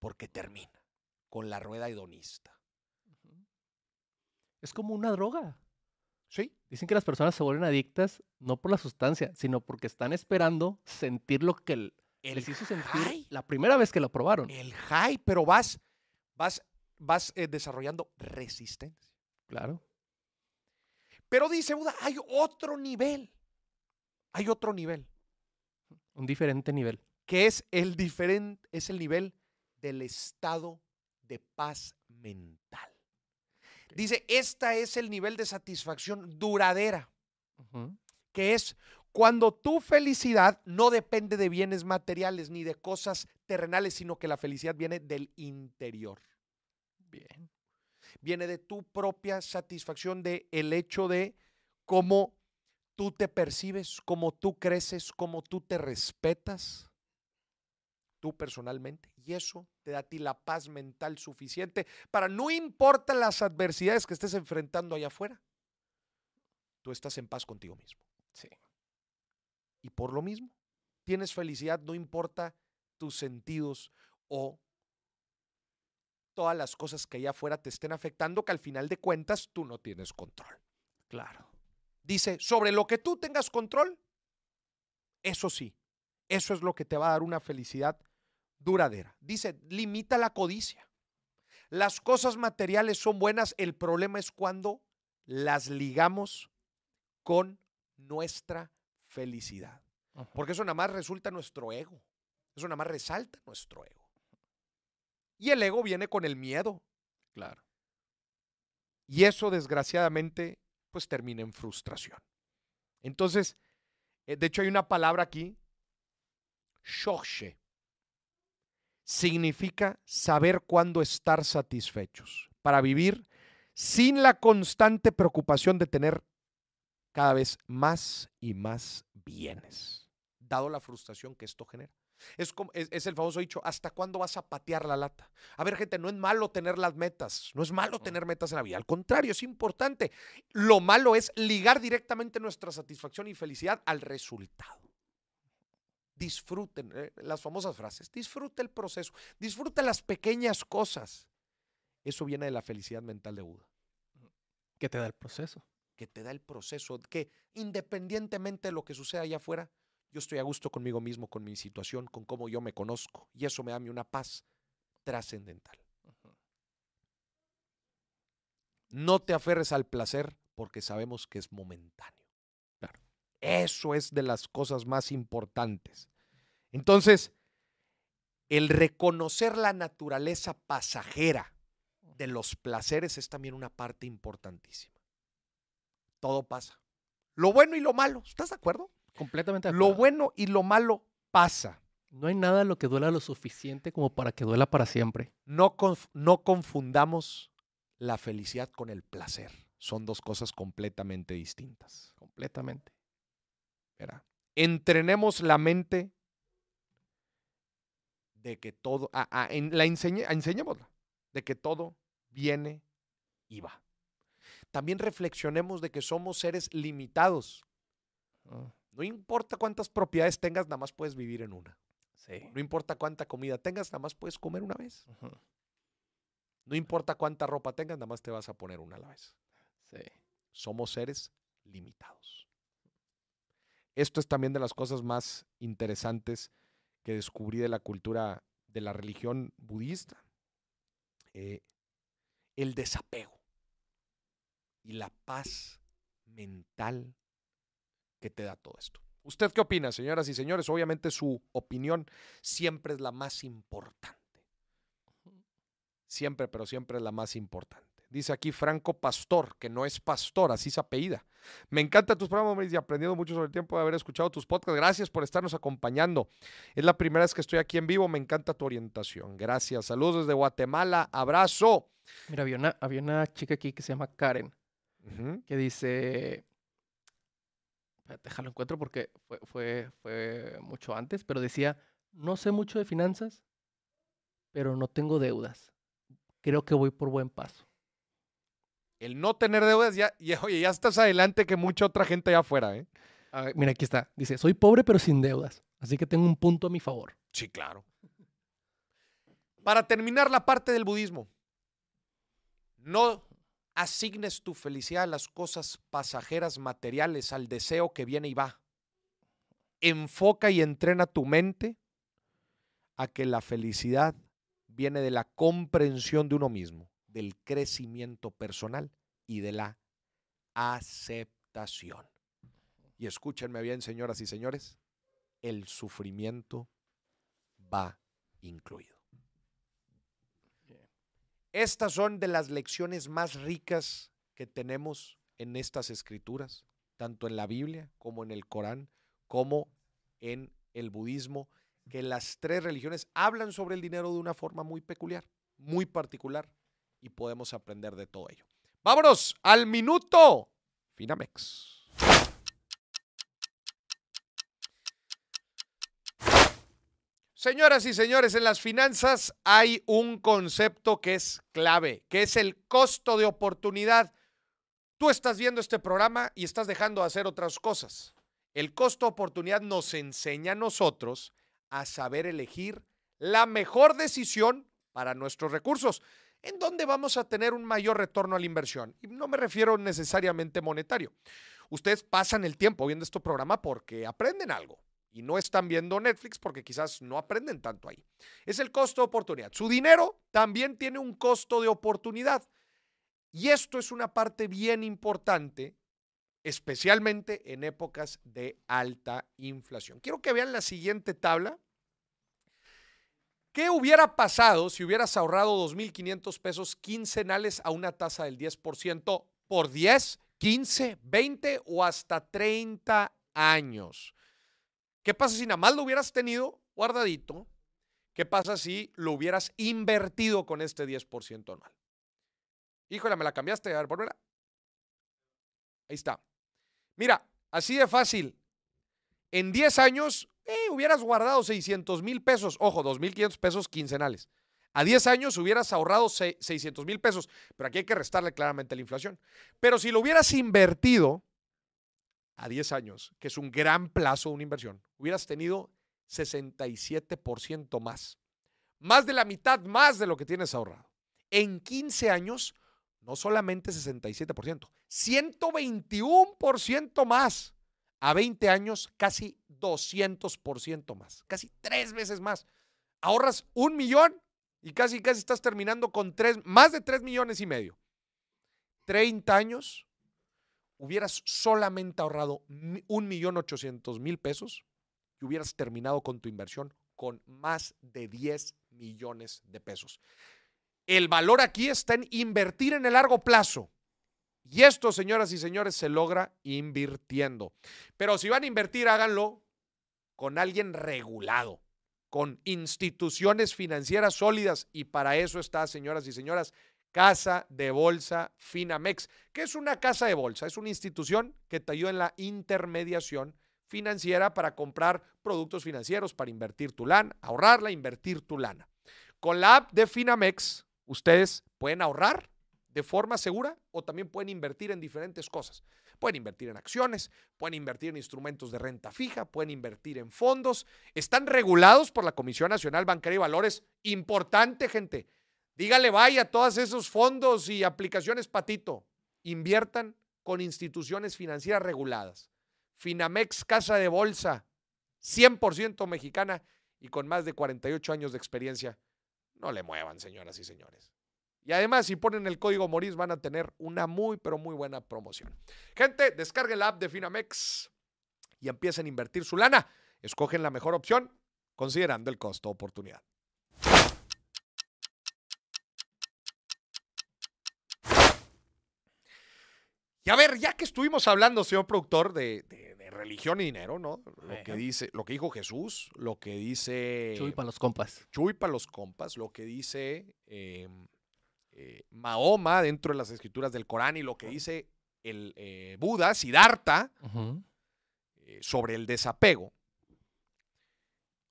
Porque termina con la rueda hedonista.
Es como una droga.
¿Sí?
Dicen que las personas se vuelven adictas no por la sustancia, sino porque están esperando sentir lo que el-
El
les hizo sentir
high.
la primera vez que lo probaron.
El high, pero vas, vas, vas eh, desarrollando resistencia.
Claro.
Pero dice Buda, hay otro nivel. Hay otro nivel.
Un diferente nivel.
Que es el diferente, es el nivel del estado de paz mental. Dice, esta es el nivel de satisfacción duradera, que es cuando tu felicidad no depende de bienes materiales ni de cosas terrenales, sino que la felicidad viene del interior.
Bien.
viene de tu propia satisfacción, de el hecho de cómo tú te percibes, cómo tú creces, cómo tú te respetas, tú personalmente. Y eso te da a ti la paz mental suficiente para no importa las adversidades que estés enfrentando allá afuera, tú estás en paz contigo mismo.
Sí.
Y por lo mismo, tienes felicidad, no importa tus sentidos o todas las cosas que allá afuera te estén afectando, que al final de cuentas tú no tienes control.
Claro.
Dice, sobre lo que tú tengas control, eso sí, eso es lo que te va a dar una felicidad duradera. Dice, limita la codicia. Las cosas materiales son buenas, el problema es cuando las ligamos con nuestra felicidad. Porque eso nada más resulta nuestro ego. Eso nada más resalta nuestro ego. Y el ego viene con el miedo.
Claro.
Y eso, desgraciadamente, pues termina en frustración. Entonces, eh, de hecho hay una palabra aquí, shokshe. Significa saber cuándo estar satisfechos, para vivir sin la constante preocupación de tener cada vez más y más bienes, dado la frustración que esto genera. Es, como, es, es el famoso dicho, ¿hasta cuándo vas a patear la lata? A ver, gente, no es malo tener las metas, no es malo tener metas en la vida, al contrario, es importante. Lo malo es ligar directamente nuestra satisfacción y felicidad al resultado. Disfruten eh, las famosas frases, disfruta el proceso, disfruta las pequeñas cosas. Eso viene de la felicidad mental de Buda,
Que te da el proceso.
que te da el proceso, que independientemente de lo que suceda allá afuera, Yo estoy a gusto conmigo mismo, con mi situación, con cómo yo me conozco. Y eso me da a mí una paz trascendental. No te aferres al placer porque sabemos que es momentáneo. Eso es de las cosas más importantes. Entonces, el reconocer la naturaleza pasajera de los placeres es también una parte importantísima. Todo pasa. Lo bueno y lo malo, ¿estás de acuerdo?
Completamente de
Lo bueno y lo malo pasa.
No hay nada lo que duela lo suficiente como para que duela para siempre.
No, conf- no confundamos la felicidad con el placer. Son dos cosas completamente distintas.
Completamente.
¿Verdad? Entrenemos la mente de que todo, a- a- en- la enseñe, a- enseñémosla, de que todo viene y va. También reflexionemos de que somos seres limitados.
Ah,
No importa cuántas propiedades tengas, nada más puedes vivir en una.
sí.
No importa cuánta comida tengas, nada más puedes comer una vez. No importa cuánta ropa tengas, nada más te vas a poner una a la vez.
Sí.
Somos seres limitados. Esto es también de las cosas más interesantes que descubrí de la cultura de la religión budista. Eh, el desapego y la paz mental que te da todo esto. ¿Usted qué opina, señoras y señores? Obviamente su opinión siempre es la más importante. Siempre, pero siempre es la más importante. Dice aquí Franco Pastor, que no es pastor, así se apellida. Me encanta tus programas, y aprendiendo mucho sobre el tiempo de haber escuchado tus podcasts. Gracias por estarnos acompañando. Es la primera vez que estoy aquí en vivo. Me encanta tu orientación. Gracias. Saludos desde Guatemala. Abrazo.
Mira, había una, había una chica aquí que se llama Karen, que dice. Déjalo encuentro porque fue, fue, fue mucho antes, pero decía: No sé mucho de finanzas, pero no tengo deudas. Creo que voy por buen paso.
El no tener deudas, ya, ya- oye, ya estás adelante que mucha otra gente allá afuera, ¿eh?
Ah, mira, aquí está. Dice: Soy pobre, pero sin deudas. Así que tengo un punto a mi favor.
Sí, claro. Para terminar la parte del budismo, no asignes tu felicidad a las cosas pasajeras, materiales, al deseo que viene y va. Enfoca y entrena tu mente a que la felicidad viene de la comprensión de uno mismo, del crecimiento personal y de la aceptación. Y escúchenme bien, señoras y señores, el sufrimiento va incluido. Estas son de las lecciones más ricas que tenemos en estas escrituras, tanto en la Biblia como en el Corán, como en el budismo, que las tres religiones hablan sobre el dinero de una forma muy peculiar, muy particular, y podemos aprender de todo ello. Vámonos al minuto Finamex. Señoras y señores, en las finanzas hay un concepto que es clave, que es el costo de oportunidad. Tú estás viendo este programa y estás dejando de hacer otras cosas. El costo de oportunidad nos enseña a nosotros a saber elegir la mejor decisión para nuestros recursos, en donde vamos a tener un mayor retorno a la inversión. Y no me refiero necesariamente monetario. Ustedes pasan el tiempo viendo este programa porque aprenden algo y no están viendo Netflix porque quizás no aprenden tanto ahí. Es el costo de oportunidad. Su dinero también tiene un costo de oportunidad. Y esto es una parte bien importante, especialmente en épocas de alta inflación. Quiero que vean la siguiente tabla. ¿Qué hubiera pasado si hubieras ahorrado 2.500 pesos quincenales a una tasa del 10% por 10, 15, 20 o hasta 30 años? ¿Qué pasa si nada más lo hubieras tenido guardadito? ¿Qué pasa si lo hubieras invertido con este 10% anual? Híjole, me la cambiaste. A ver, ponmela. Ahí está. Mira, así de fácil. En 10 años, hubieras guardado 600 mil pesos. Ojo, 2.500 pesos quincenales. A 10 años hubieras ahorrado 600 mil pesos. Pero aquí hay que restarle claramente la inflación. Pero si lo hubieras invertido a 10 años, que es un gran plazo de una inversión, hubieras tenido 67% más. Más de la mitad más de lo que tienes ahorrado. En 15 años, no solamente 67%, 121% más. A 20 años, casi 200% más, casi tres veces más. Ahorras un millón y casi, casi estás terminando con tres, más de 3 millones y medio. 30 años, hubieras solamente ahorrado un millón ochocientos mil pesos y hubieras terminado con tu inversión con más de 10 millones de pesos. El valor aquí está en invertir en el largo plazo. Y esto, señoras y señores, se logra invirtiendo. Pero si van a invertir, háganlo con alguien regulado, con instituciones financieras sólidas. Y para eso está, señoras y señoras, Casa de Bolsa Finamex, que es una casa de bolsa, es una institución que te ayuda en la intermediación financiera para comprar productos financieros, para invertir tu lana, ahorrarla, invertir tu lana. Con la app de Finamex, ustedes pueden ahorrar de forma segura o también pueden invertir en diferentes cosas. Pueden invertir en acciones, pueden invertir en instrumentos de renta fija, pueden invertir en fondos. Están regulados por la Comisión Nacional Bancaria y Valores. Importante, gente. Dígale vaya a todos esos fondos y aplicaciones patito. Inviertan con instituciones financieras reguladas. Finamex Casa de Bolsa, 100% mexicana y con más de 48 años de experiencia. No le muevan, señoras y señores. Y además, si ponen el código Moris, van a tener una muy, pero muy buena promoción. Gente, descarguen la app de Finamex y empiecen a invertir su lana. Escogen la mejor opción considerando el costo oportunidad. Y a ver, ya que estuvimos hablando, señor productor, de, de- de religión y dinero, ¿no? Lo que dice, lo que dijo Jesús, lo que dice
Chuy para los compas.
Chuy para los compas, lo que dice eh, eh, Mahoma dentro de las escrituras del Corán y lo que dice el eh, Buda, Siddhartha, eh, sobre el desapego.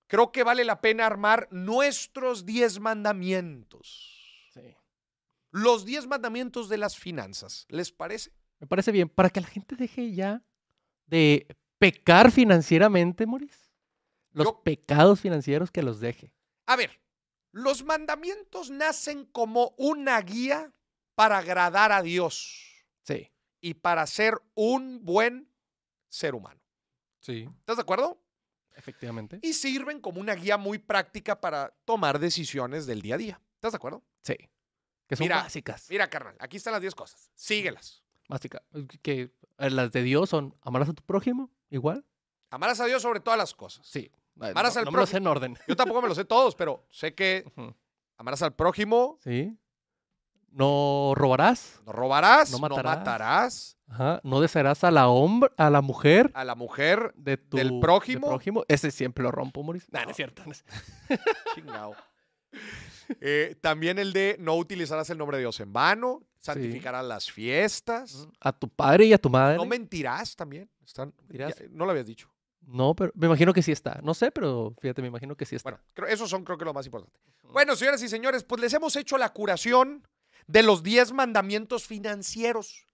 Creo que vale la pena armar nuestros diez mandamientos.
Sí.
Los diez mandamientos de las finanzas. ¿Les parece?
Me parece bien. Para que la gente deje ya de pecar financieramente, Moris. Los
Yo-
pecados financieros que los deje.
A ver, los mandamientos nacen como una guía para agradar a Dios
Sí.
y para ser un buen ser humano.
Sí.
¿Estás de acuerdo?
Efectivamente.
Y sirven como una guía muy práctica para tomar decisiones del día a día. ¿Estás de acuerdo?
Sí. Que son
Mira,
básicas.
Mira, carnal, aquí están las 10 cosas. Síguelas.
Básicas. Que las de Dios son amarás a tu prójimo, igual.
Amarás a Dios sobre todas las cosas.
Sí.
Amarás
no,
al
no me lo sé
prójimo.
en orden.
Yo tampoco me lo sé todos, pero sé que amarás al prójimo,
Sí. No robarás.
no robarás,
No
no
matarás.
matarás,
Ajá. No desearás a la hombre, a la mujer
a la mujer,
de tu
¿Del
de
prójimo?
prójimo. Ese siempre lo rompo. Nah, no
No.
es cierto. no
chingao. Eh, también el de no utilizarás el nombre de Dios en vano, santificarás las fiestas,
A tu padre y a tu madre.
no mentirás también. Están,
Mentirás.
ya, no lo habías dicho.
No, pero me imagino que sí está. No sé, pero fíjate, me imagino que sí está.
Bueno, creo- esos son creo que lo más importante. Bueno, señoras y señores, pues les hemos hecho la curación de los 10 mandamientos financieros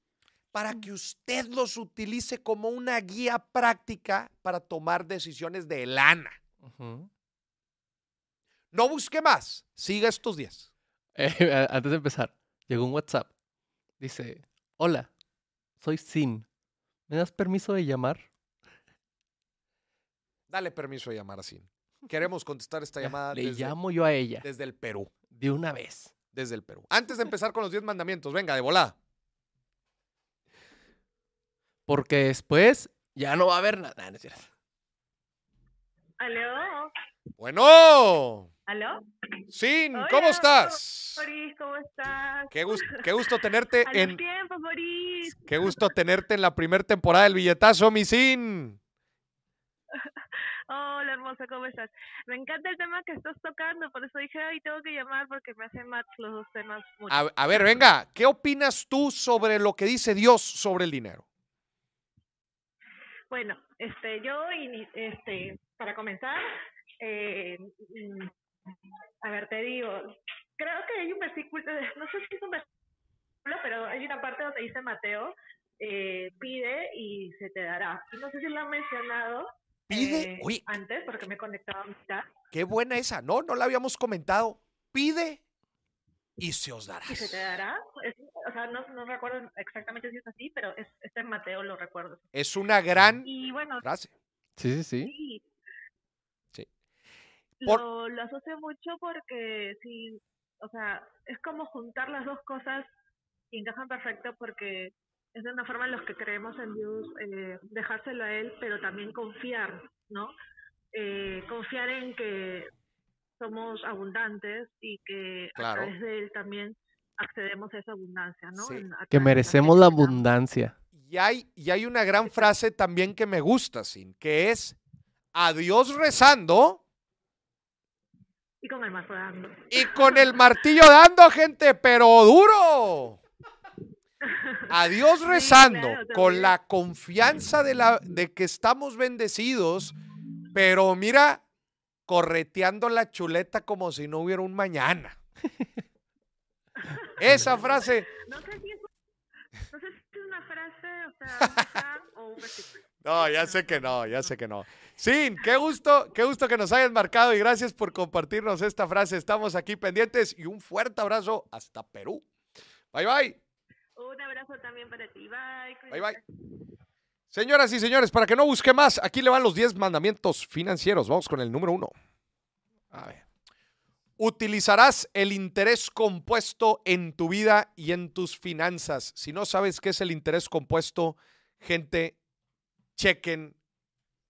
para que usted los utilice como una guía práctica para tomar decisiones de lana. No busque más, siga estos 10.
Eh, antes de empezar, llegó un WhatsApp. Dice, hola, soy Sin. ¿Me das permiso de llamar?
Dale permiso de llamar así. Queremos contestar esta llamada
Le
desde,
llamo yo a ella
desde el Perú.
de una vez.
Desde el Perú. Antes de empezar con los 10 mandamientos, venga, de volada.
Porque después ya no va a haber nada. no es cierto.
¿Aló?
Bueno,
¿Aló?
Sin,
Hola,
¿cómo estás?
Boris, ¿cómo estás?
Qué, gus- qué gusto tenerte
A
en
tiempos, Boris.
qué gusto tenerte en la primera temporada del billetazo, mi Sin.
Hola, hermosa, ¿cómo estás? Me encanta el tema que estás tocando, por eso dije, ay, tengo que llamar porque me hacen match los dos temas mucho.
A, a ver, venga, ¿qué opinas tú sobre lo que dice Dios sobre el dinero?
Bueno, este, yo, este, para comenzar, eh, a ver, te digo, creo que hay un versículo, no sé si es un versículo, pero hay una parte donde dice Mateo, eh, pide y se te dará. No sé si lo han mencionado
Pide,
eh,
oye,
antes, porque me conectaba a mitad,
qué buena esa. No, no la habíamos comentado. Pide y se os dará.
y se te dará. Es- o
sea, no, no recuerdo exactamente si es así, pero es, este en Mateo lo recuerdo.
Es una gran
Y bueno,
frase.
Sí, sí, sí.
sí.
Sí. Por-
Lo, lo asocio mucho porque sí, o sea, es como juntar las dos cosas y encajan perfecto porque es de una forma en los que creemos en Dios, eh, dejárselo a Él, pero también confiar, ¿no? Eh, confiar en que somos abundantes y que
Claro.
a través de Él también accedemos a esa abundancia, ¿no?
Sí.
En- a
Que merecemos la abundancia.
Y hay, y hay una gran frase también que me gusta, Sin, que es a Dios rezando
Y con el mazo dando.
y con el martillo dando, gente, pero duro. A Dios
Sí,
rezando
claro,
con la confianza de, la, de que estamos bendecidos, pero mira, correteando la chuleta como si no hubiera un mañana. Esa frase,
No sé si es, no sé si es una frase, o sea, un refrán o un versículo.
No, ya sé que no, ya sé que no. Sin, qué gusto, qué gusto que nos hayan marcado y gracias por compartirnos esta frase. Estamos aquí pendientes y un fuerte abrazo hasta Perú. Bye bye.
Un abrazo también para ti. Bye.
Bye bye. Señoras y señores, para que no busque más, aquí le van los 10 mandamientos financieros. Vamos con el número uno.
A ver.
Utilizarás el interés compuesto en tu vida y en tus finanzas. Si no sabes qué es el interés compuesto, gente, chequen,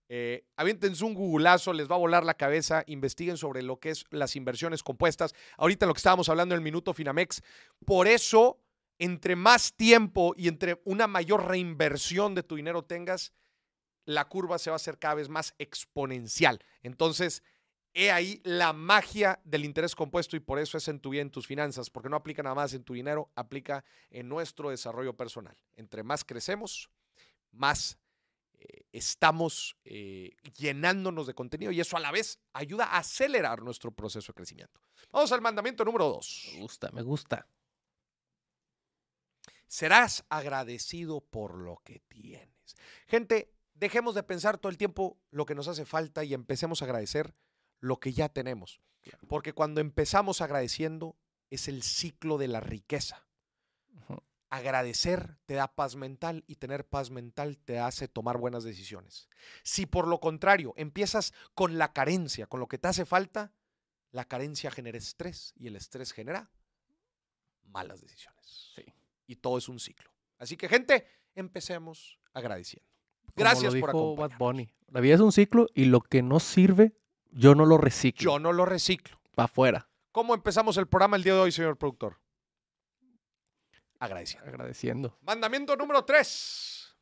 eh, aviéntense un googlazo, les va a volar la cabeza, investiguen sobre lo que es las inversiones compuestas. Ahorita lo que estábamos hablando en el minuto Finamex. Por eso, entre más tiempo y entre una mayor reinversión de tu dinero tengas, la curva se va a hacer cada vez más exponencial. Entonces, He ahí la magia del interés compuesto y por eso es en tu vida, en tus finanzas, porque no aplica nada más en tu dinero, aplica en nuestro desarrollo personal. Entre más crecemos, más eh, estamos eh, llenándonos de contenido y eso a la vez ayuda a acelerar nuestro proceso de crecimiento. Vamos al mandamiento número dos.
Me gusta, me gusta.
Serás agradecido por lo que tienes. Gente, dejemos de pensar todo el tiempo lo que nos hace falta y empecemos a agradecer lo que ya tenemos. Porque cuando empezamos agradeciendo es el ciclo de la riqueza. Agradecer te da paz mental y tener paz mental te hace tomar buenas decisiones. Si por lo contrario empiezas con la carencia, con lo que te hace falta, la carencia genera estrés y el estrés genera malas decisiones.
Sí.
Y todo es un ciclo. Así que gente, empecemos agradeciendo.
Como
Gracias
lo
por
dijo Bad
acompañarnos.
Bunny. La vida es un ciclo y lo que no sirve, yo no lo reciclo.
Yo no lo reciclo.
Para afuera.
¿Cómo empezamos el programa el día de hoy, señor productor? Agradeciendo.
Agradeciendo.
Mandamiento número 3.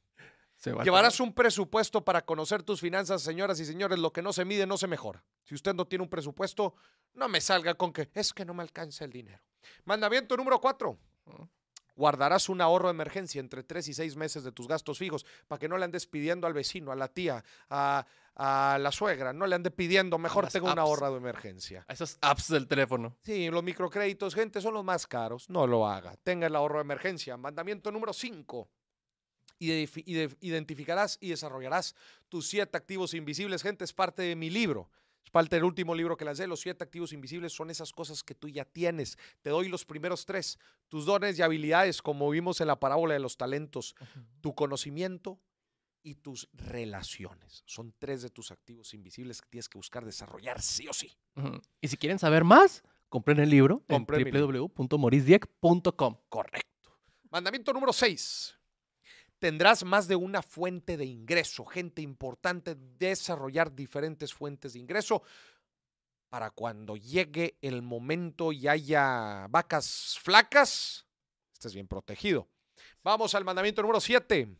Se va a
Llevarás un presupuesto para conocer tus finanzas, señoras y señores. Lo que no se mide no se mejora. Si usted no tiene un presupuesto, no me salga con que es que no me alcanza el dinero. Mandamiento número 4. Guardarás un ahorro de emergencia entre 3 y 6 meses de tus gastos fijos para que no le andes pidiendo al vecino, a la tía, a, a la suegra. No le ande pidiendo, mejor tengo un ahorro de emergencia.
A esos apps del teléfono.
Sí, los microcréditos, gente, son los más caros. No lo haga. Tenga el ahorro de emergencia. Mandamiento número 5. Identificarás y desarrollarás tus siete activos invisibles. Gente, es parte de mi libro. Parte del último libro que lancé. Los siete activos invisibles son esas cosas que tú ya tienes. Te doy los primeros tres. Tus dones y habilidades, como vimos en la parábola de los talentos. Tu conocimiento y tus relaciones. Son tres de tus activos invisibles que tienes que buscar desarrollar sí o sí.
Y si quieren saber más, compren el libro en www.morisdieck.com.
Correcto. Mandamiento número 6. Tendrás más de una fuente de ingreso. Gente importante, desarrollar diferentes fuentes de ingreso para cuando llegue el momento y haya vacas flacas, estés bien protegido. Vamos al mandamiento número 7.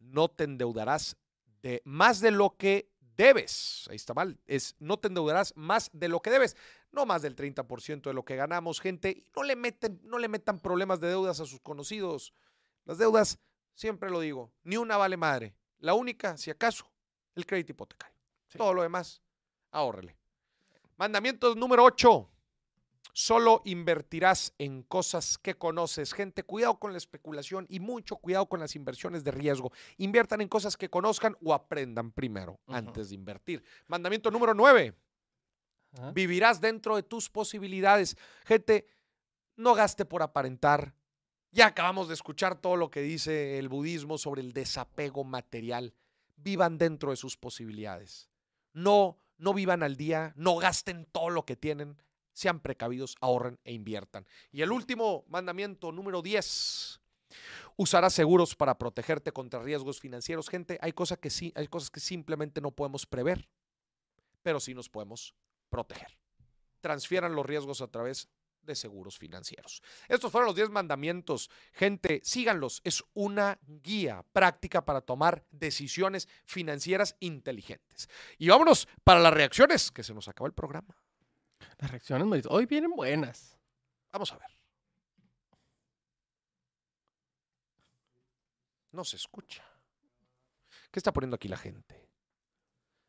No te endeudarás de más de lo que debes. Ahí está mal. Es no te endeudarás más de lo que debes no más del 30% de lo que ganamos, gente. No le, meten, no le metan problemas de deudas a sus conocidos. Las deudas, siempre lo digo, ni una vale madre. La única, si acaso, el crédito hipotecario.
Sí.
Todo lo demás, ahórrele. Mandamiento número 8. Solo invertirás en cosas que conoces. Gente, cuidado con la especulación y mucho cuidado con las inversiones de riesgo. Inviertan en cosas que conozcan o aprendan primero antes de invertir. Mandamiento número 9.
Ajá.
Vivirás dentro de tus posibilidades. Gente, no gaste por aparentar. Ya acabamos de escuchar todo lo que dice el budismo sobre el desapego material. Vivan dentro de sus posibilidades. No, no vivan al día, no gasten todo lo que tienen. Sean precavidos, ahorren e inviertan. Y el último mandamiento, número 10. Usarás seguros para protegerte contra riesgos financieros. Gente, hay, cosas que sí, hay cosas que simplemente no podemos prever, pero sí nos podemos proteger. Transfieran los riesgos a través de seguros financieros. Estos fueron los 10 mandamientos. Gente, síganlos. Es una guía práctica para tomar decisiones financieras inteligentes. Y vámonos para las reacciones, que se nos acabó el programa.
Las reacciones, hoy vienen buenas.
Vamos a ver. No se escucha. ¿Qué está poniendo aquí la gente?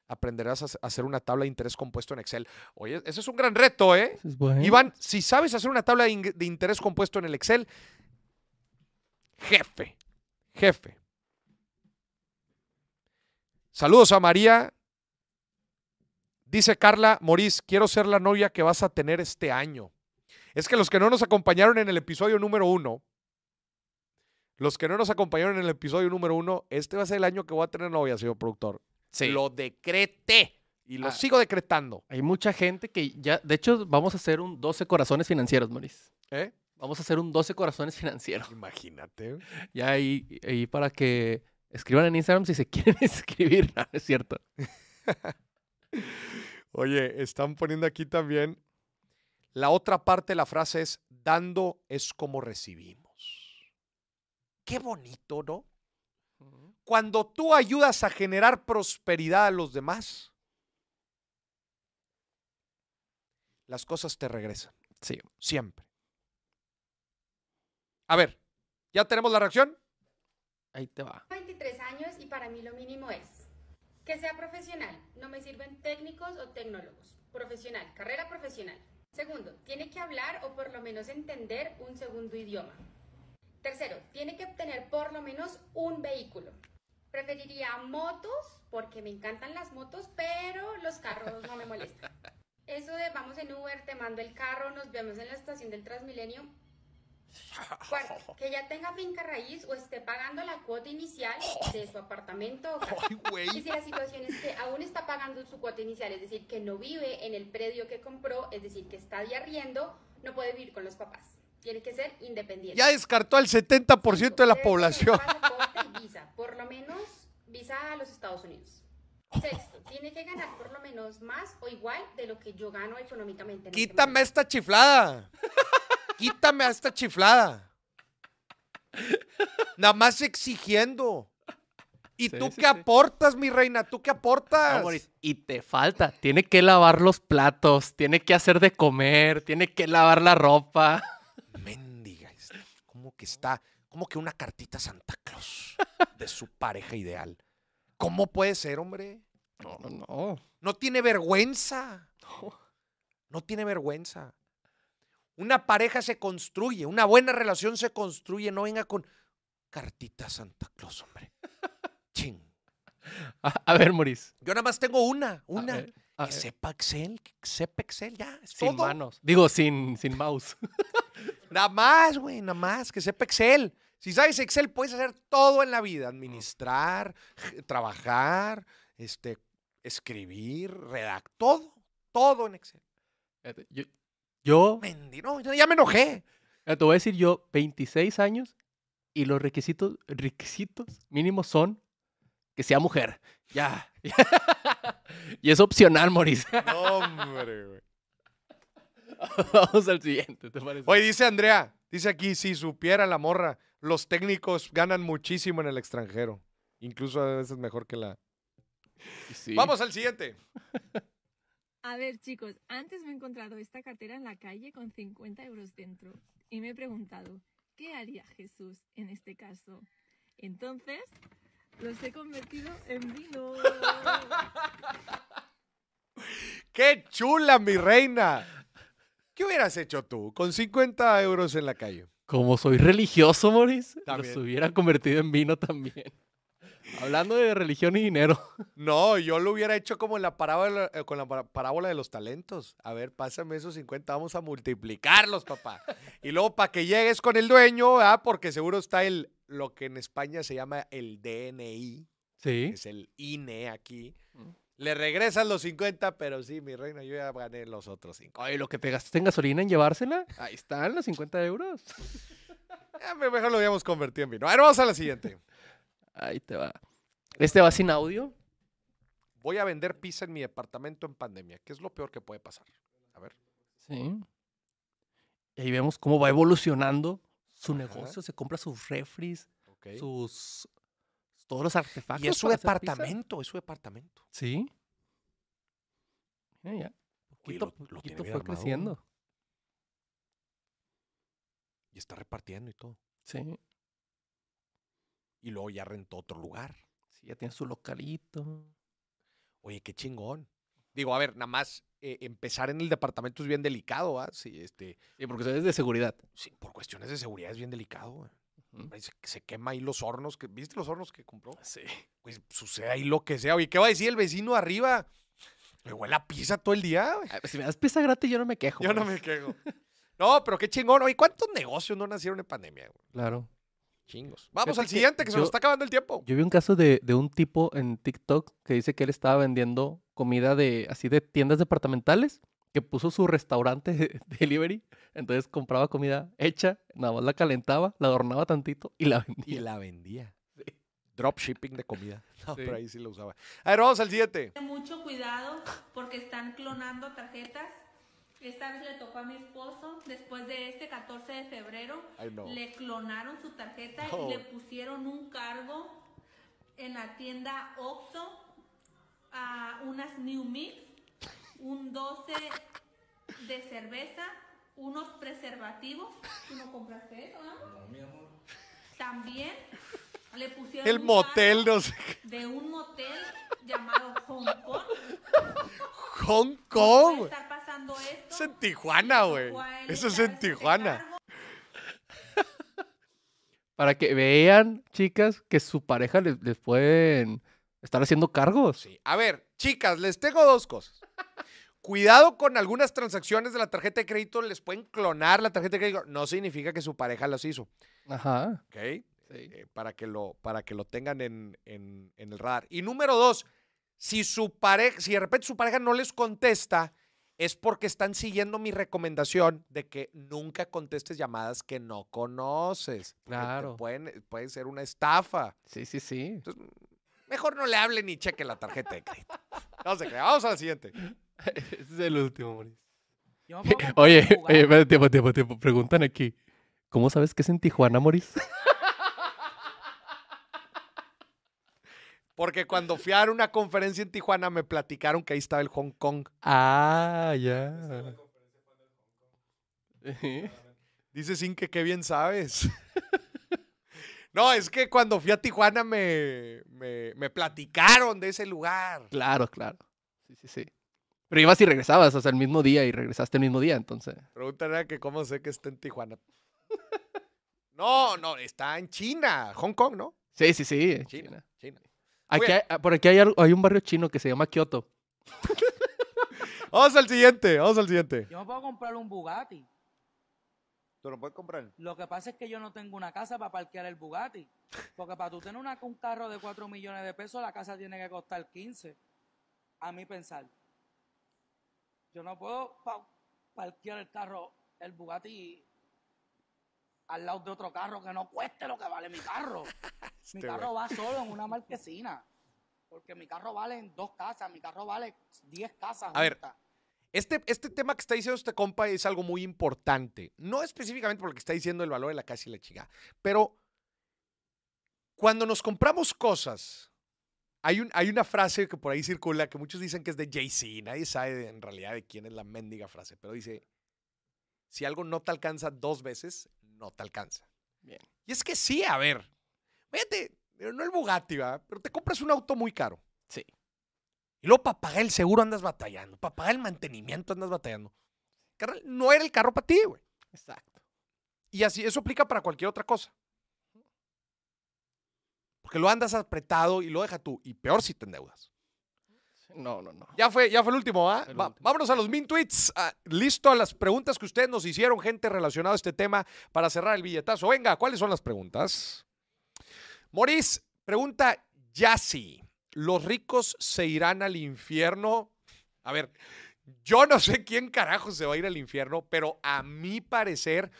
Aprenderás a hac- a hacer una tabla de interés compuesto en Excel. Oye, ese es un gran reto, ¿eh?
Eso es bueno.
Iván, si sabes hacer una tabla de interés compuesto en el Excel, jefe, jefe. Saludos a María. Dice Carla Morís, quiero ser la novia que vas a tener este año. Es que los que no nos acompañaron en el episodio número uno, los que no nos acompañaron en el episodio número uno, este va a ser el año que voy a tener novia, señor productor.
Sí.
Lo decreté y lo
Ah.
sigo decretando.
Hay mucha gente que ya, de hecho, vamos a hacer un 12 corazones financieros, Moris.
¿eh?
Vamos a hacer un 12 corazones financieros.
Imagínate.
Ya ahí, ahí para que escriban en Instagram si se quieren escribir. No es cierto.
Oye, están poniendo aquí también. La otra parte de la frase es, dando es como recibimos. Qué bonito, ¿no? Cuando tú ayudas a generar prosperidad a los demás, las cosas te regresan.
Sí.
Siempre. A ver, ¿ya tenemos la reacción?
Ahí te va.
23 años y para mí lo mínimo es que sea profesional. No me sirven técnicos o tecnólogos. Profesional, carrera profesional. Segundo, tiene que hablar o por lo menos entender un segundo idioma. Tercero, tiene que obtener por lo menos un vehículo. Preferiría motos porque me encantan las motos, pero los carros no me molestan. Eso de vamos en Uber, te mando el carro, nos vemos en la estación del Transmilenio. Cuarto, que ya tenga finca raíz o esté pagando la cuota inicial de su apartamento Y si la situación es que aún está pagando su cuota inicial, es decir, que no vive en el predio que compró, es decir, que está de arriendo, no puede vivir con los papás. Tiene que ser independiente.
Ya descartó al 70% de la población.
Visa, por lo menos visa a los Estados Unidos. Sexto, tiene que ganar por lo menos más o igual de lo que yo gano económicamente. en este
Quítame
momento.
esta chiflada. Quítame a esta chiflada. Nada más exigiendo. ¿Y
Sí,
tú
sí,
qué
sí.
aportas, mi reina? ¿Tú qué aportas?
No, y te falta. Tiene que lavar los platos, tiene que hacer de comer, tiene que lavar la ropa.
Mendiga. Como que está, como que una cartita a Santa Claus de su pareja ideal. ¿Cómo puede ser, hombre?
No, no, no.
No tiene vergüenza. No tiene vergüenza. Una pareja se construye, una buena relación se construye. No venga con cartita Santa Claus, hombre. Ching.
A, a ver, Moris.
Yo nada más tengo una,
a
una.
ver, a
que
ver,
sepa Excel, que sepa Excel, ya.
Sin
todo.
manos. Digo, sin, sin mouse.
Nada más, güey, nada más, que sepa Excel. Si sabes Excel, puedes hacer todo en la vida. Administrar, trabajar, este, escribir, redactar, todo, todo en Excel.
Yo, yo
Mendi- no, ya- me enojé.
te voy a decir yo, 26 años y los requisitos, requisitos mínimos son que sea mujer. Ya. y es opcional, Moris.
No, hombre, güey.
Vamos al siguiente, ¿te parece?
Oye, dice Andrea, dice aquí, si supiera la morra, los técnicos ganan muchísimo en el extranjero. Incluso a veces mejor que la...
Sí.
Vamos al siguiente.
A ver, chicos, antes me he encontrado esta cartera en la calle con 50 euros dentro y me he preguntado, ¿qué haría Jesús en este caso? Entonces, los he convertido en vino.
¡Qué chula, mi reina! ¿Qué hubieras hecho tú con 50 euros en la calle?
Como soy religioso, Moris,
También.
los hubiera convertido en vino también. Hablando de religión y dinero.
No, yo lo hubiera hecho como en la parábola, eh, con la parábola de los talentos. A ver, pásame esos 50, vamos a multiplicarlos, papá. Y luego para que llegues con el dueño, ¿verdad? porque seguro está el lo que en España se llama el DNI,
Sí.
es el INE aquí. Le regresas los 50, pero sí, mi reina, yo ya gané los otros 5.
Oye, lo que te gastaste en gasolina en llevársela, ahí están los 50 euros.
mejor lo habíamos convertido en vino. A ver, vamos a la siguiente.
Ahí te va. Este va sin audio.
Voy a vender pizza en mi departamento en pandemia. ¿Qué es lo peor que puede pasar? A ver.
Sí. Y ahí vemos cómo va evolucionando su
Ajá.
negocio. Se compra sus refris,
ok.
sus. Todos los artefactos.
Y es su departamento, es su departamento.
Sí. Mira, ya.
Oye,
Poquito,
lo- lo
poquito fue
armado.
creciendo.
Y está repartiendo y todo.
Sí.
Y luego ya rentó otro lugar.
Sí, ya tiene su localito.
Oye, qué chingón. Digo, a ver, nada más eh, empezar en el departamento es bien delicado, ¿ah? Sí, este,
Sí, porque es de seguridad.
sí, por cuestiones de seguridad es bien delicado. güey. Se, se quema ahí los hornos. Que, ¿Viste los hornos que compró?
Sí.
Pues sucede ahí lo que sea. Oye, ¿qué va a decir el vecino arriba? Me huele a pizza todo el día, güey.
Pues, si me das pizza gratis, yo no me quejo.
Yo no me quejo. No, pero qué chingón. Oye, ¿cuántos negocios no nacieron en pandemia? güey?
Claro.
Chingos. Vamos
Fíjate
al
que
siguiente, que se
yo-
nos está acabando el tiempo.
Yo vi un caso de, de un tipo en TikTok que dice que él estaba vendiendo comida de así de tiendas departamentales, que puso su restaurante de delivery, entonces compraba comida hecha, nada más la calentaba, la adornaba tantito y la vendía.
Y la vendía. Drop shipping de comida. No,
Sí.
pero ahí sí lo usaba. A ver, vamos al siguiente.
Mucho cuidado porque están clonando tarjetas. Esta vez le tocó a mi esposo, después de este 14 de febrero, le clonaron su tarjeta
No.
y le pusieron un cargo en la tienda Oxxo a unas New Mix, un 12 de cerveza, unos preservativos. ¿Tú no compraste eso, no? mi amor. También le pusieron
El
un
motel, no sé.
de un motel llamado Hong Kong.
Hong
Puede
Kong.
estar pasando esto.
Es en Tijuana, güey. Eso es en Tijuana.
cargo.
Para que vean, chicas, que su pareja les, les pueden estar haciendo cargos.
Sí. A ver, chicas, les tengo dos cosas. Cuidado con algunas transacciones de la tarjeta de crédito, les pueden clonar la tarjeta de crédito. No significa que su pareja las hizo,
Ajá.
¿ok?
Sí.
Eh, para, que lo, para que lo tengan en, en- en el radar. Y número dos, si su pareja, si de repente su pareja no les contesta, es porque están siguiendo mi recomendación de que nunca contestes llamadas que no conoces.
Claro.
Pueden, puede ser una estafa.
Sí, sí, sí.
Entonces, mejor no le hablen ni cheque la tarjeta de crédito. No se crea. Vamos a la siguiente.
Ese es el último,
comprar
Oye, oye, espérate, tiempo, tiempo, tiempo. Preguntan aquí. ¿Cómo sabes que es en Tijuana, Moris?
Porque cuando fui a dar una conferencia en Tijuana me platicaron que ahí estaba el Hong Kong.
Ah, ya.
Dice Sin que qué bien sabes. no, es que cuando fui a Tijuana me, me, me platicaron de ese lugar.
Claro, claro. Sí, sí, sí. Pero ibas y regresabas, o sea, el mismo día y regresaste el mismo día, entonces.
Preguntan a que cómo sé que está en Tijuana. No, no, está en China, Hong Kong, ¿no?
Sí, sí, sí. en
China,
China.
China.
Aquí
Oye.
hay- ah, por aquí hay, un barrio chino que se llama Kioto.
Vamos al siguiente, vamos al siguiente.
Yo me puedo comprar un Bugatti.
¿Tú lo puedes comprar?
Lo que pasa es que yo no tengo una casa para parquear el Bugatti. Porque para tú tener una- un carro de 4 millones de pesos, la casa tiene que costar 15. A mi pensar. Yo no puedo pa- parquear el carro, el Bugatti, al lado de otro carro que no cueste lo que vale mi carro. mi carro va solo en una marquesina. Porque mi carro vale en dos casas, mi carro vale 10 casas.
A ver. Este, este tema que está diciendo este compa es algo muy importante. No específicamente por lo que está diciendo el valor de la casa y la chica, pero cuando nos compramos cosas, hay, un, hay una frase que por ahí circula que muchos dicen que es de Jay-Z. Nadie sabe en realidad de quién es la mendiga frase, pero dice: Si algo no te alcanza dos veces, no te alcanza.
Bien.
Y es que sí, a ver, fíjate, no el Bugatti, ¿verdad? pero te compras un auto muy caro.
Sí.
Y luego para pagar el seguro andas batallando, para pagar el mantenimiento andas batallando. Carnal, no era el carro para ti, güey.
Exacto.
Y así, eso aplica para cualquier otra cosa. Porque lo andas apretado y lo deja tú. Y peor si te endeudas.
No, no, no.
Ya fue, ya fue el último, ¿ah? Vámonos a los min tweets. Ah, listo a las preguntas que ustedes nos hicieron, gente relacionada a este tema, para cerrar el billetazo. Venga, ¿cuáles son las preguntas? Moris, pregunta Yassi. ¿Los ricos se irán al infierno? A ver, yo no sé quién carajo se va a ir al infierno, pero a mi parecer,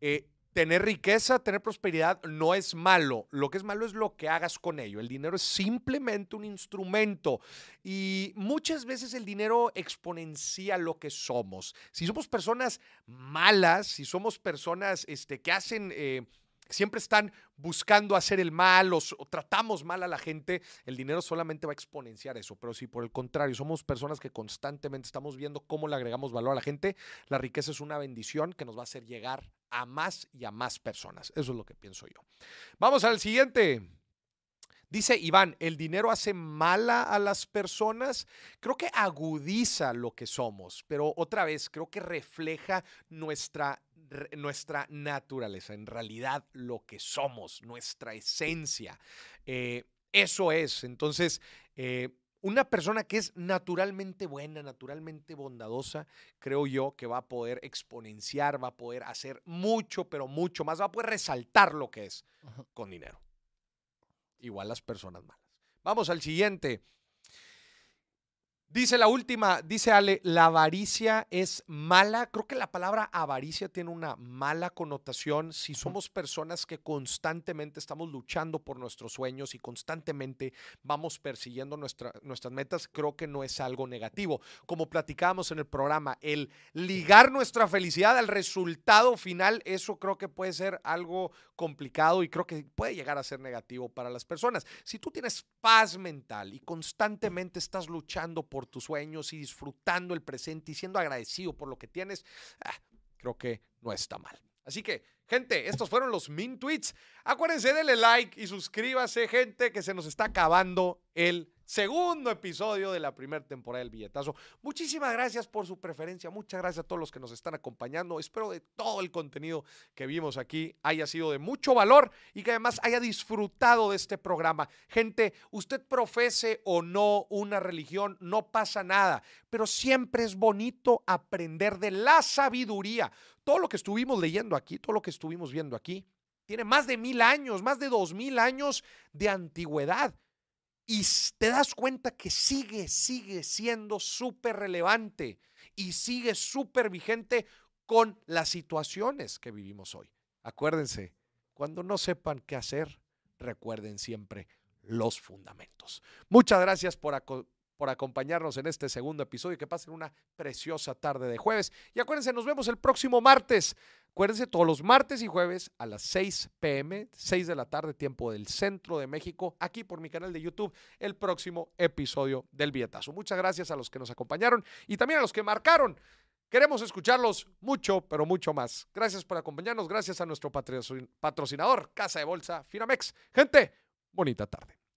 eh, tener riqueza, tener prosperidad no es malo. Lo que es malo es lo que hagas con ello. El dinero es simplemente un instrumento y muchas veces el dinero exponencia lo que somos. Si somos personas malas, si somos personas este, que hacen... eh, siempre están buscando hacer el mal o, tratamos mal a la gente, el dinero solamente va a exponenciar eso. Pero si por el contrario somos personas que constantemente estamos viendo cómo le agregamos valor a la gente, la riqueza es una bendición que nos va a hacer llegar a más y a más personas. Eso es lo que pienso yo. Vamos al siguiente. Dice Iván, ¿el dinero hace mala a las personas? Creo que agudiza lo que somos, pero otra vez creo que refleja nuestra, nuestra naturaleza, en realidad lo que somos, nuestra esencia. Eh, eso es. Entonces, eh, una persona que es naturalmente buena, naturalmente bondadosa, creo yo que va a poder exponenciar, va a poder hacer mucho, pero mucho más, va a poder resaltar lo que es
Ajá.
con dinero. Igual las personas malas. Vamos al siguiente. Dice la última, dice Ale, la avaricia es mala. Creo que la palabra avaricia tiene una mala connotación si somos personas que constantemente estamos luchando por nuestros sueños y constantemente vamos persiguiendo nuestra- nuestras metas. Creo que no es algo negativo. Como platicábamos en el programa, el ligar nuestra felicidad al resultado final, eso creo que puede ser algo complicado y creo que puede llegar a ser negativo para las personas. Si tú tienes paz mental y constantemente estás luchando por tus sueños y disfrutando el presente y siendo agradecido por lo que tienes, ah, creo que no está mal. Así que, gente, estos fueron los Min Tweets. Acuérdense, denle like y suscríbase, gente, que se nos está acabando el segundo episodio de la primera temporada del Billetazo. Muchísimas gracias por su preferencia. Muchas gracias a todos los que nos están acompañando. Espero de todo el contenido que vimos aquí haya sido de mucho valor y que además haya disfrutado de este programa. Gente, usted profese o no una religión, no pasa nada, pero siempre es bonito aprender de la sabiduría. Todo lo que estuvimos leyendo aquí, todo lo que estuvimos viendo aquí, tiene más de mil años, más de dos mil años de antigüedad. Y te das cuenta que sigue, sigue siendo súper relevante y sigue súper vigente con las situaciones que vivimos hoy. Acuérdense, cuando no sepan qué hacer, recuerden siempre los fundamentos. Muchas gracias por, por acompañarnos en este segundo episodio. Que pasen una preciosa tarde de jueves. Y acuérdense, nos vemos el próximo martes. Acuérdense, todos los martes y jueves a las 6 pm, 6 de la tarde, tiempo del centro de México, aquí por mi canal de YouTube, el próximo episodio del Billetazo. Muchas gracias a los que nos acompañaron y también a los que marcaron. Queremos escucharlos mucho, pero mucho más. Gracias por acompañarnos. Gracias a nuestro patrocin- patrocinador, Casa de Bolsa Finamex. Gente, bonita tarde.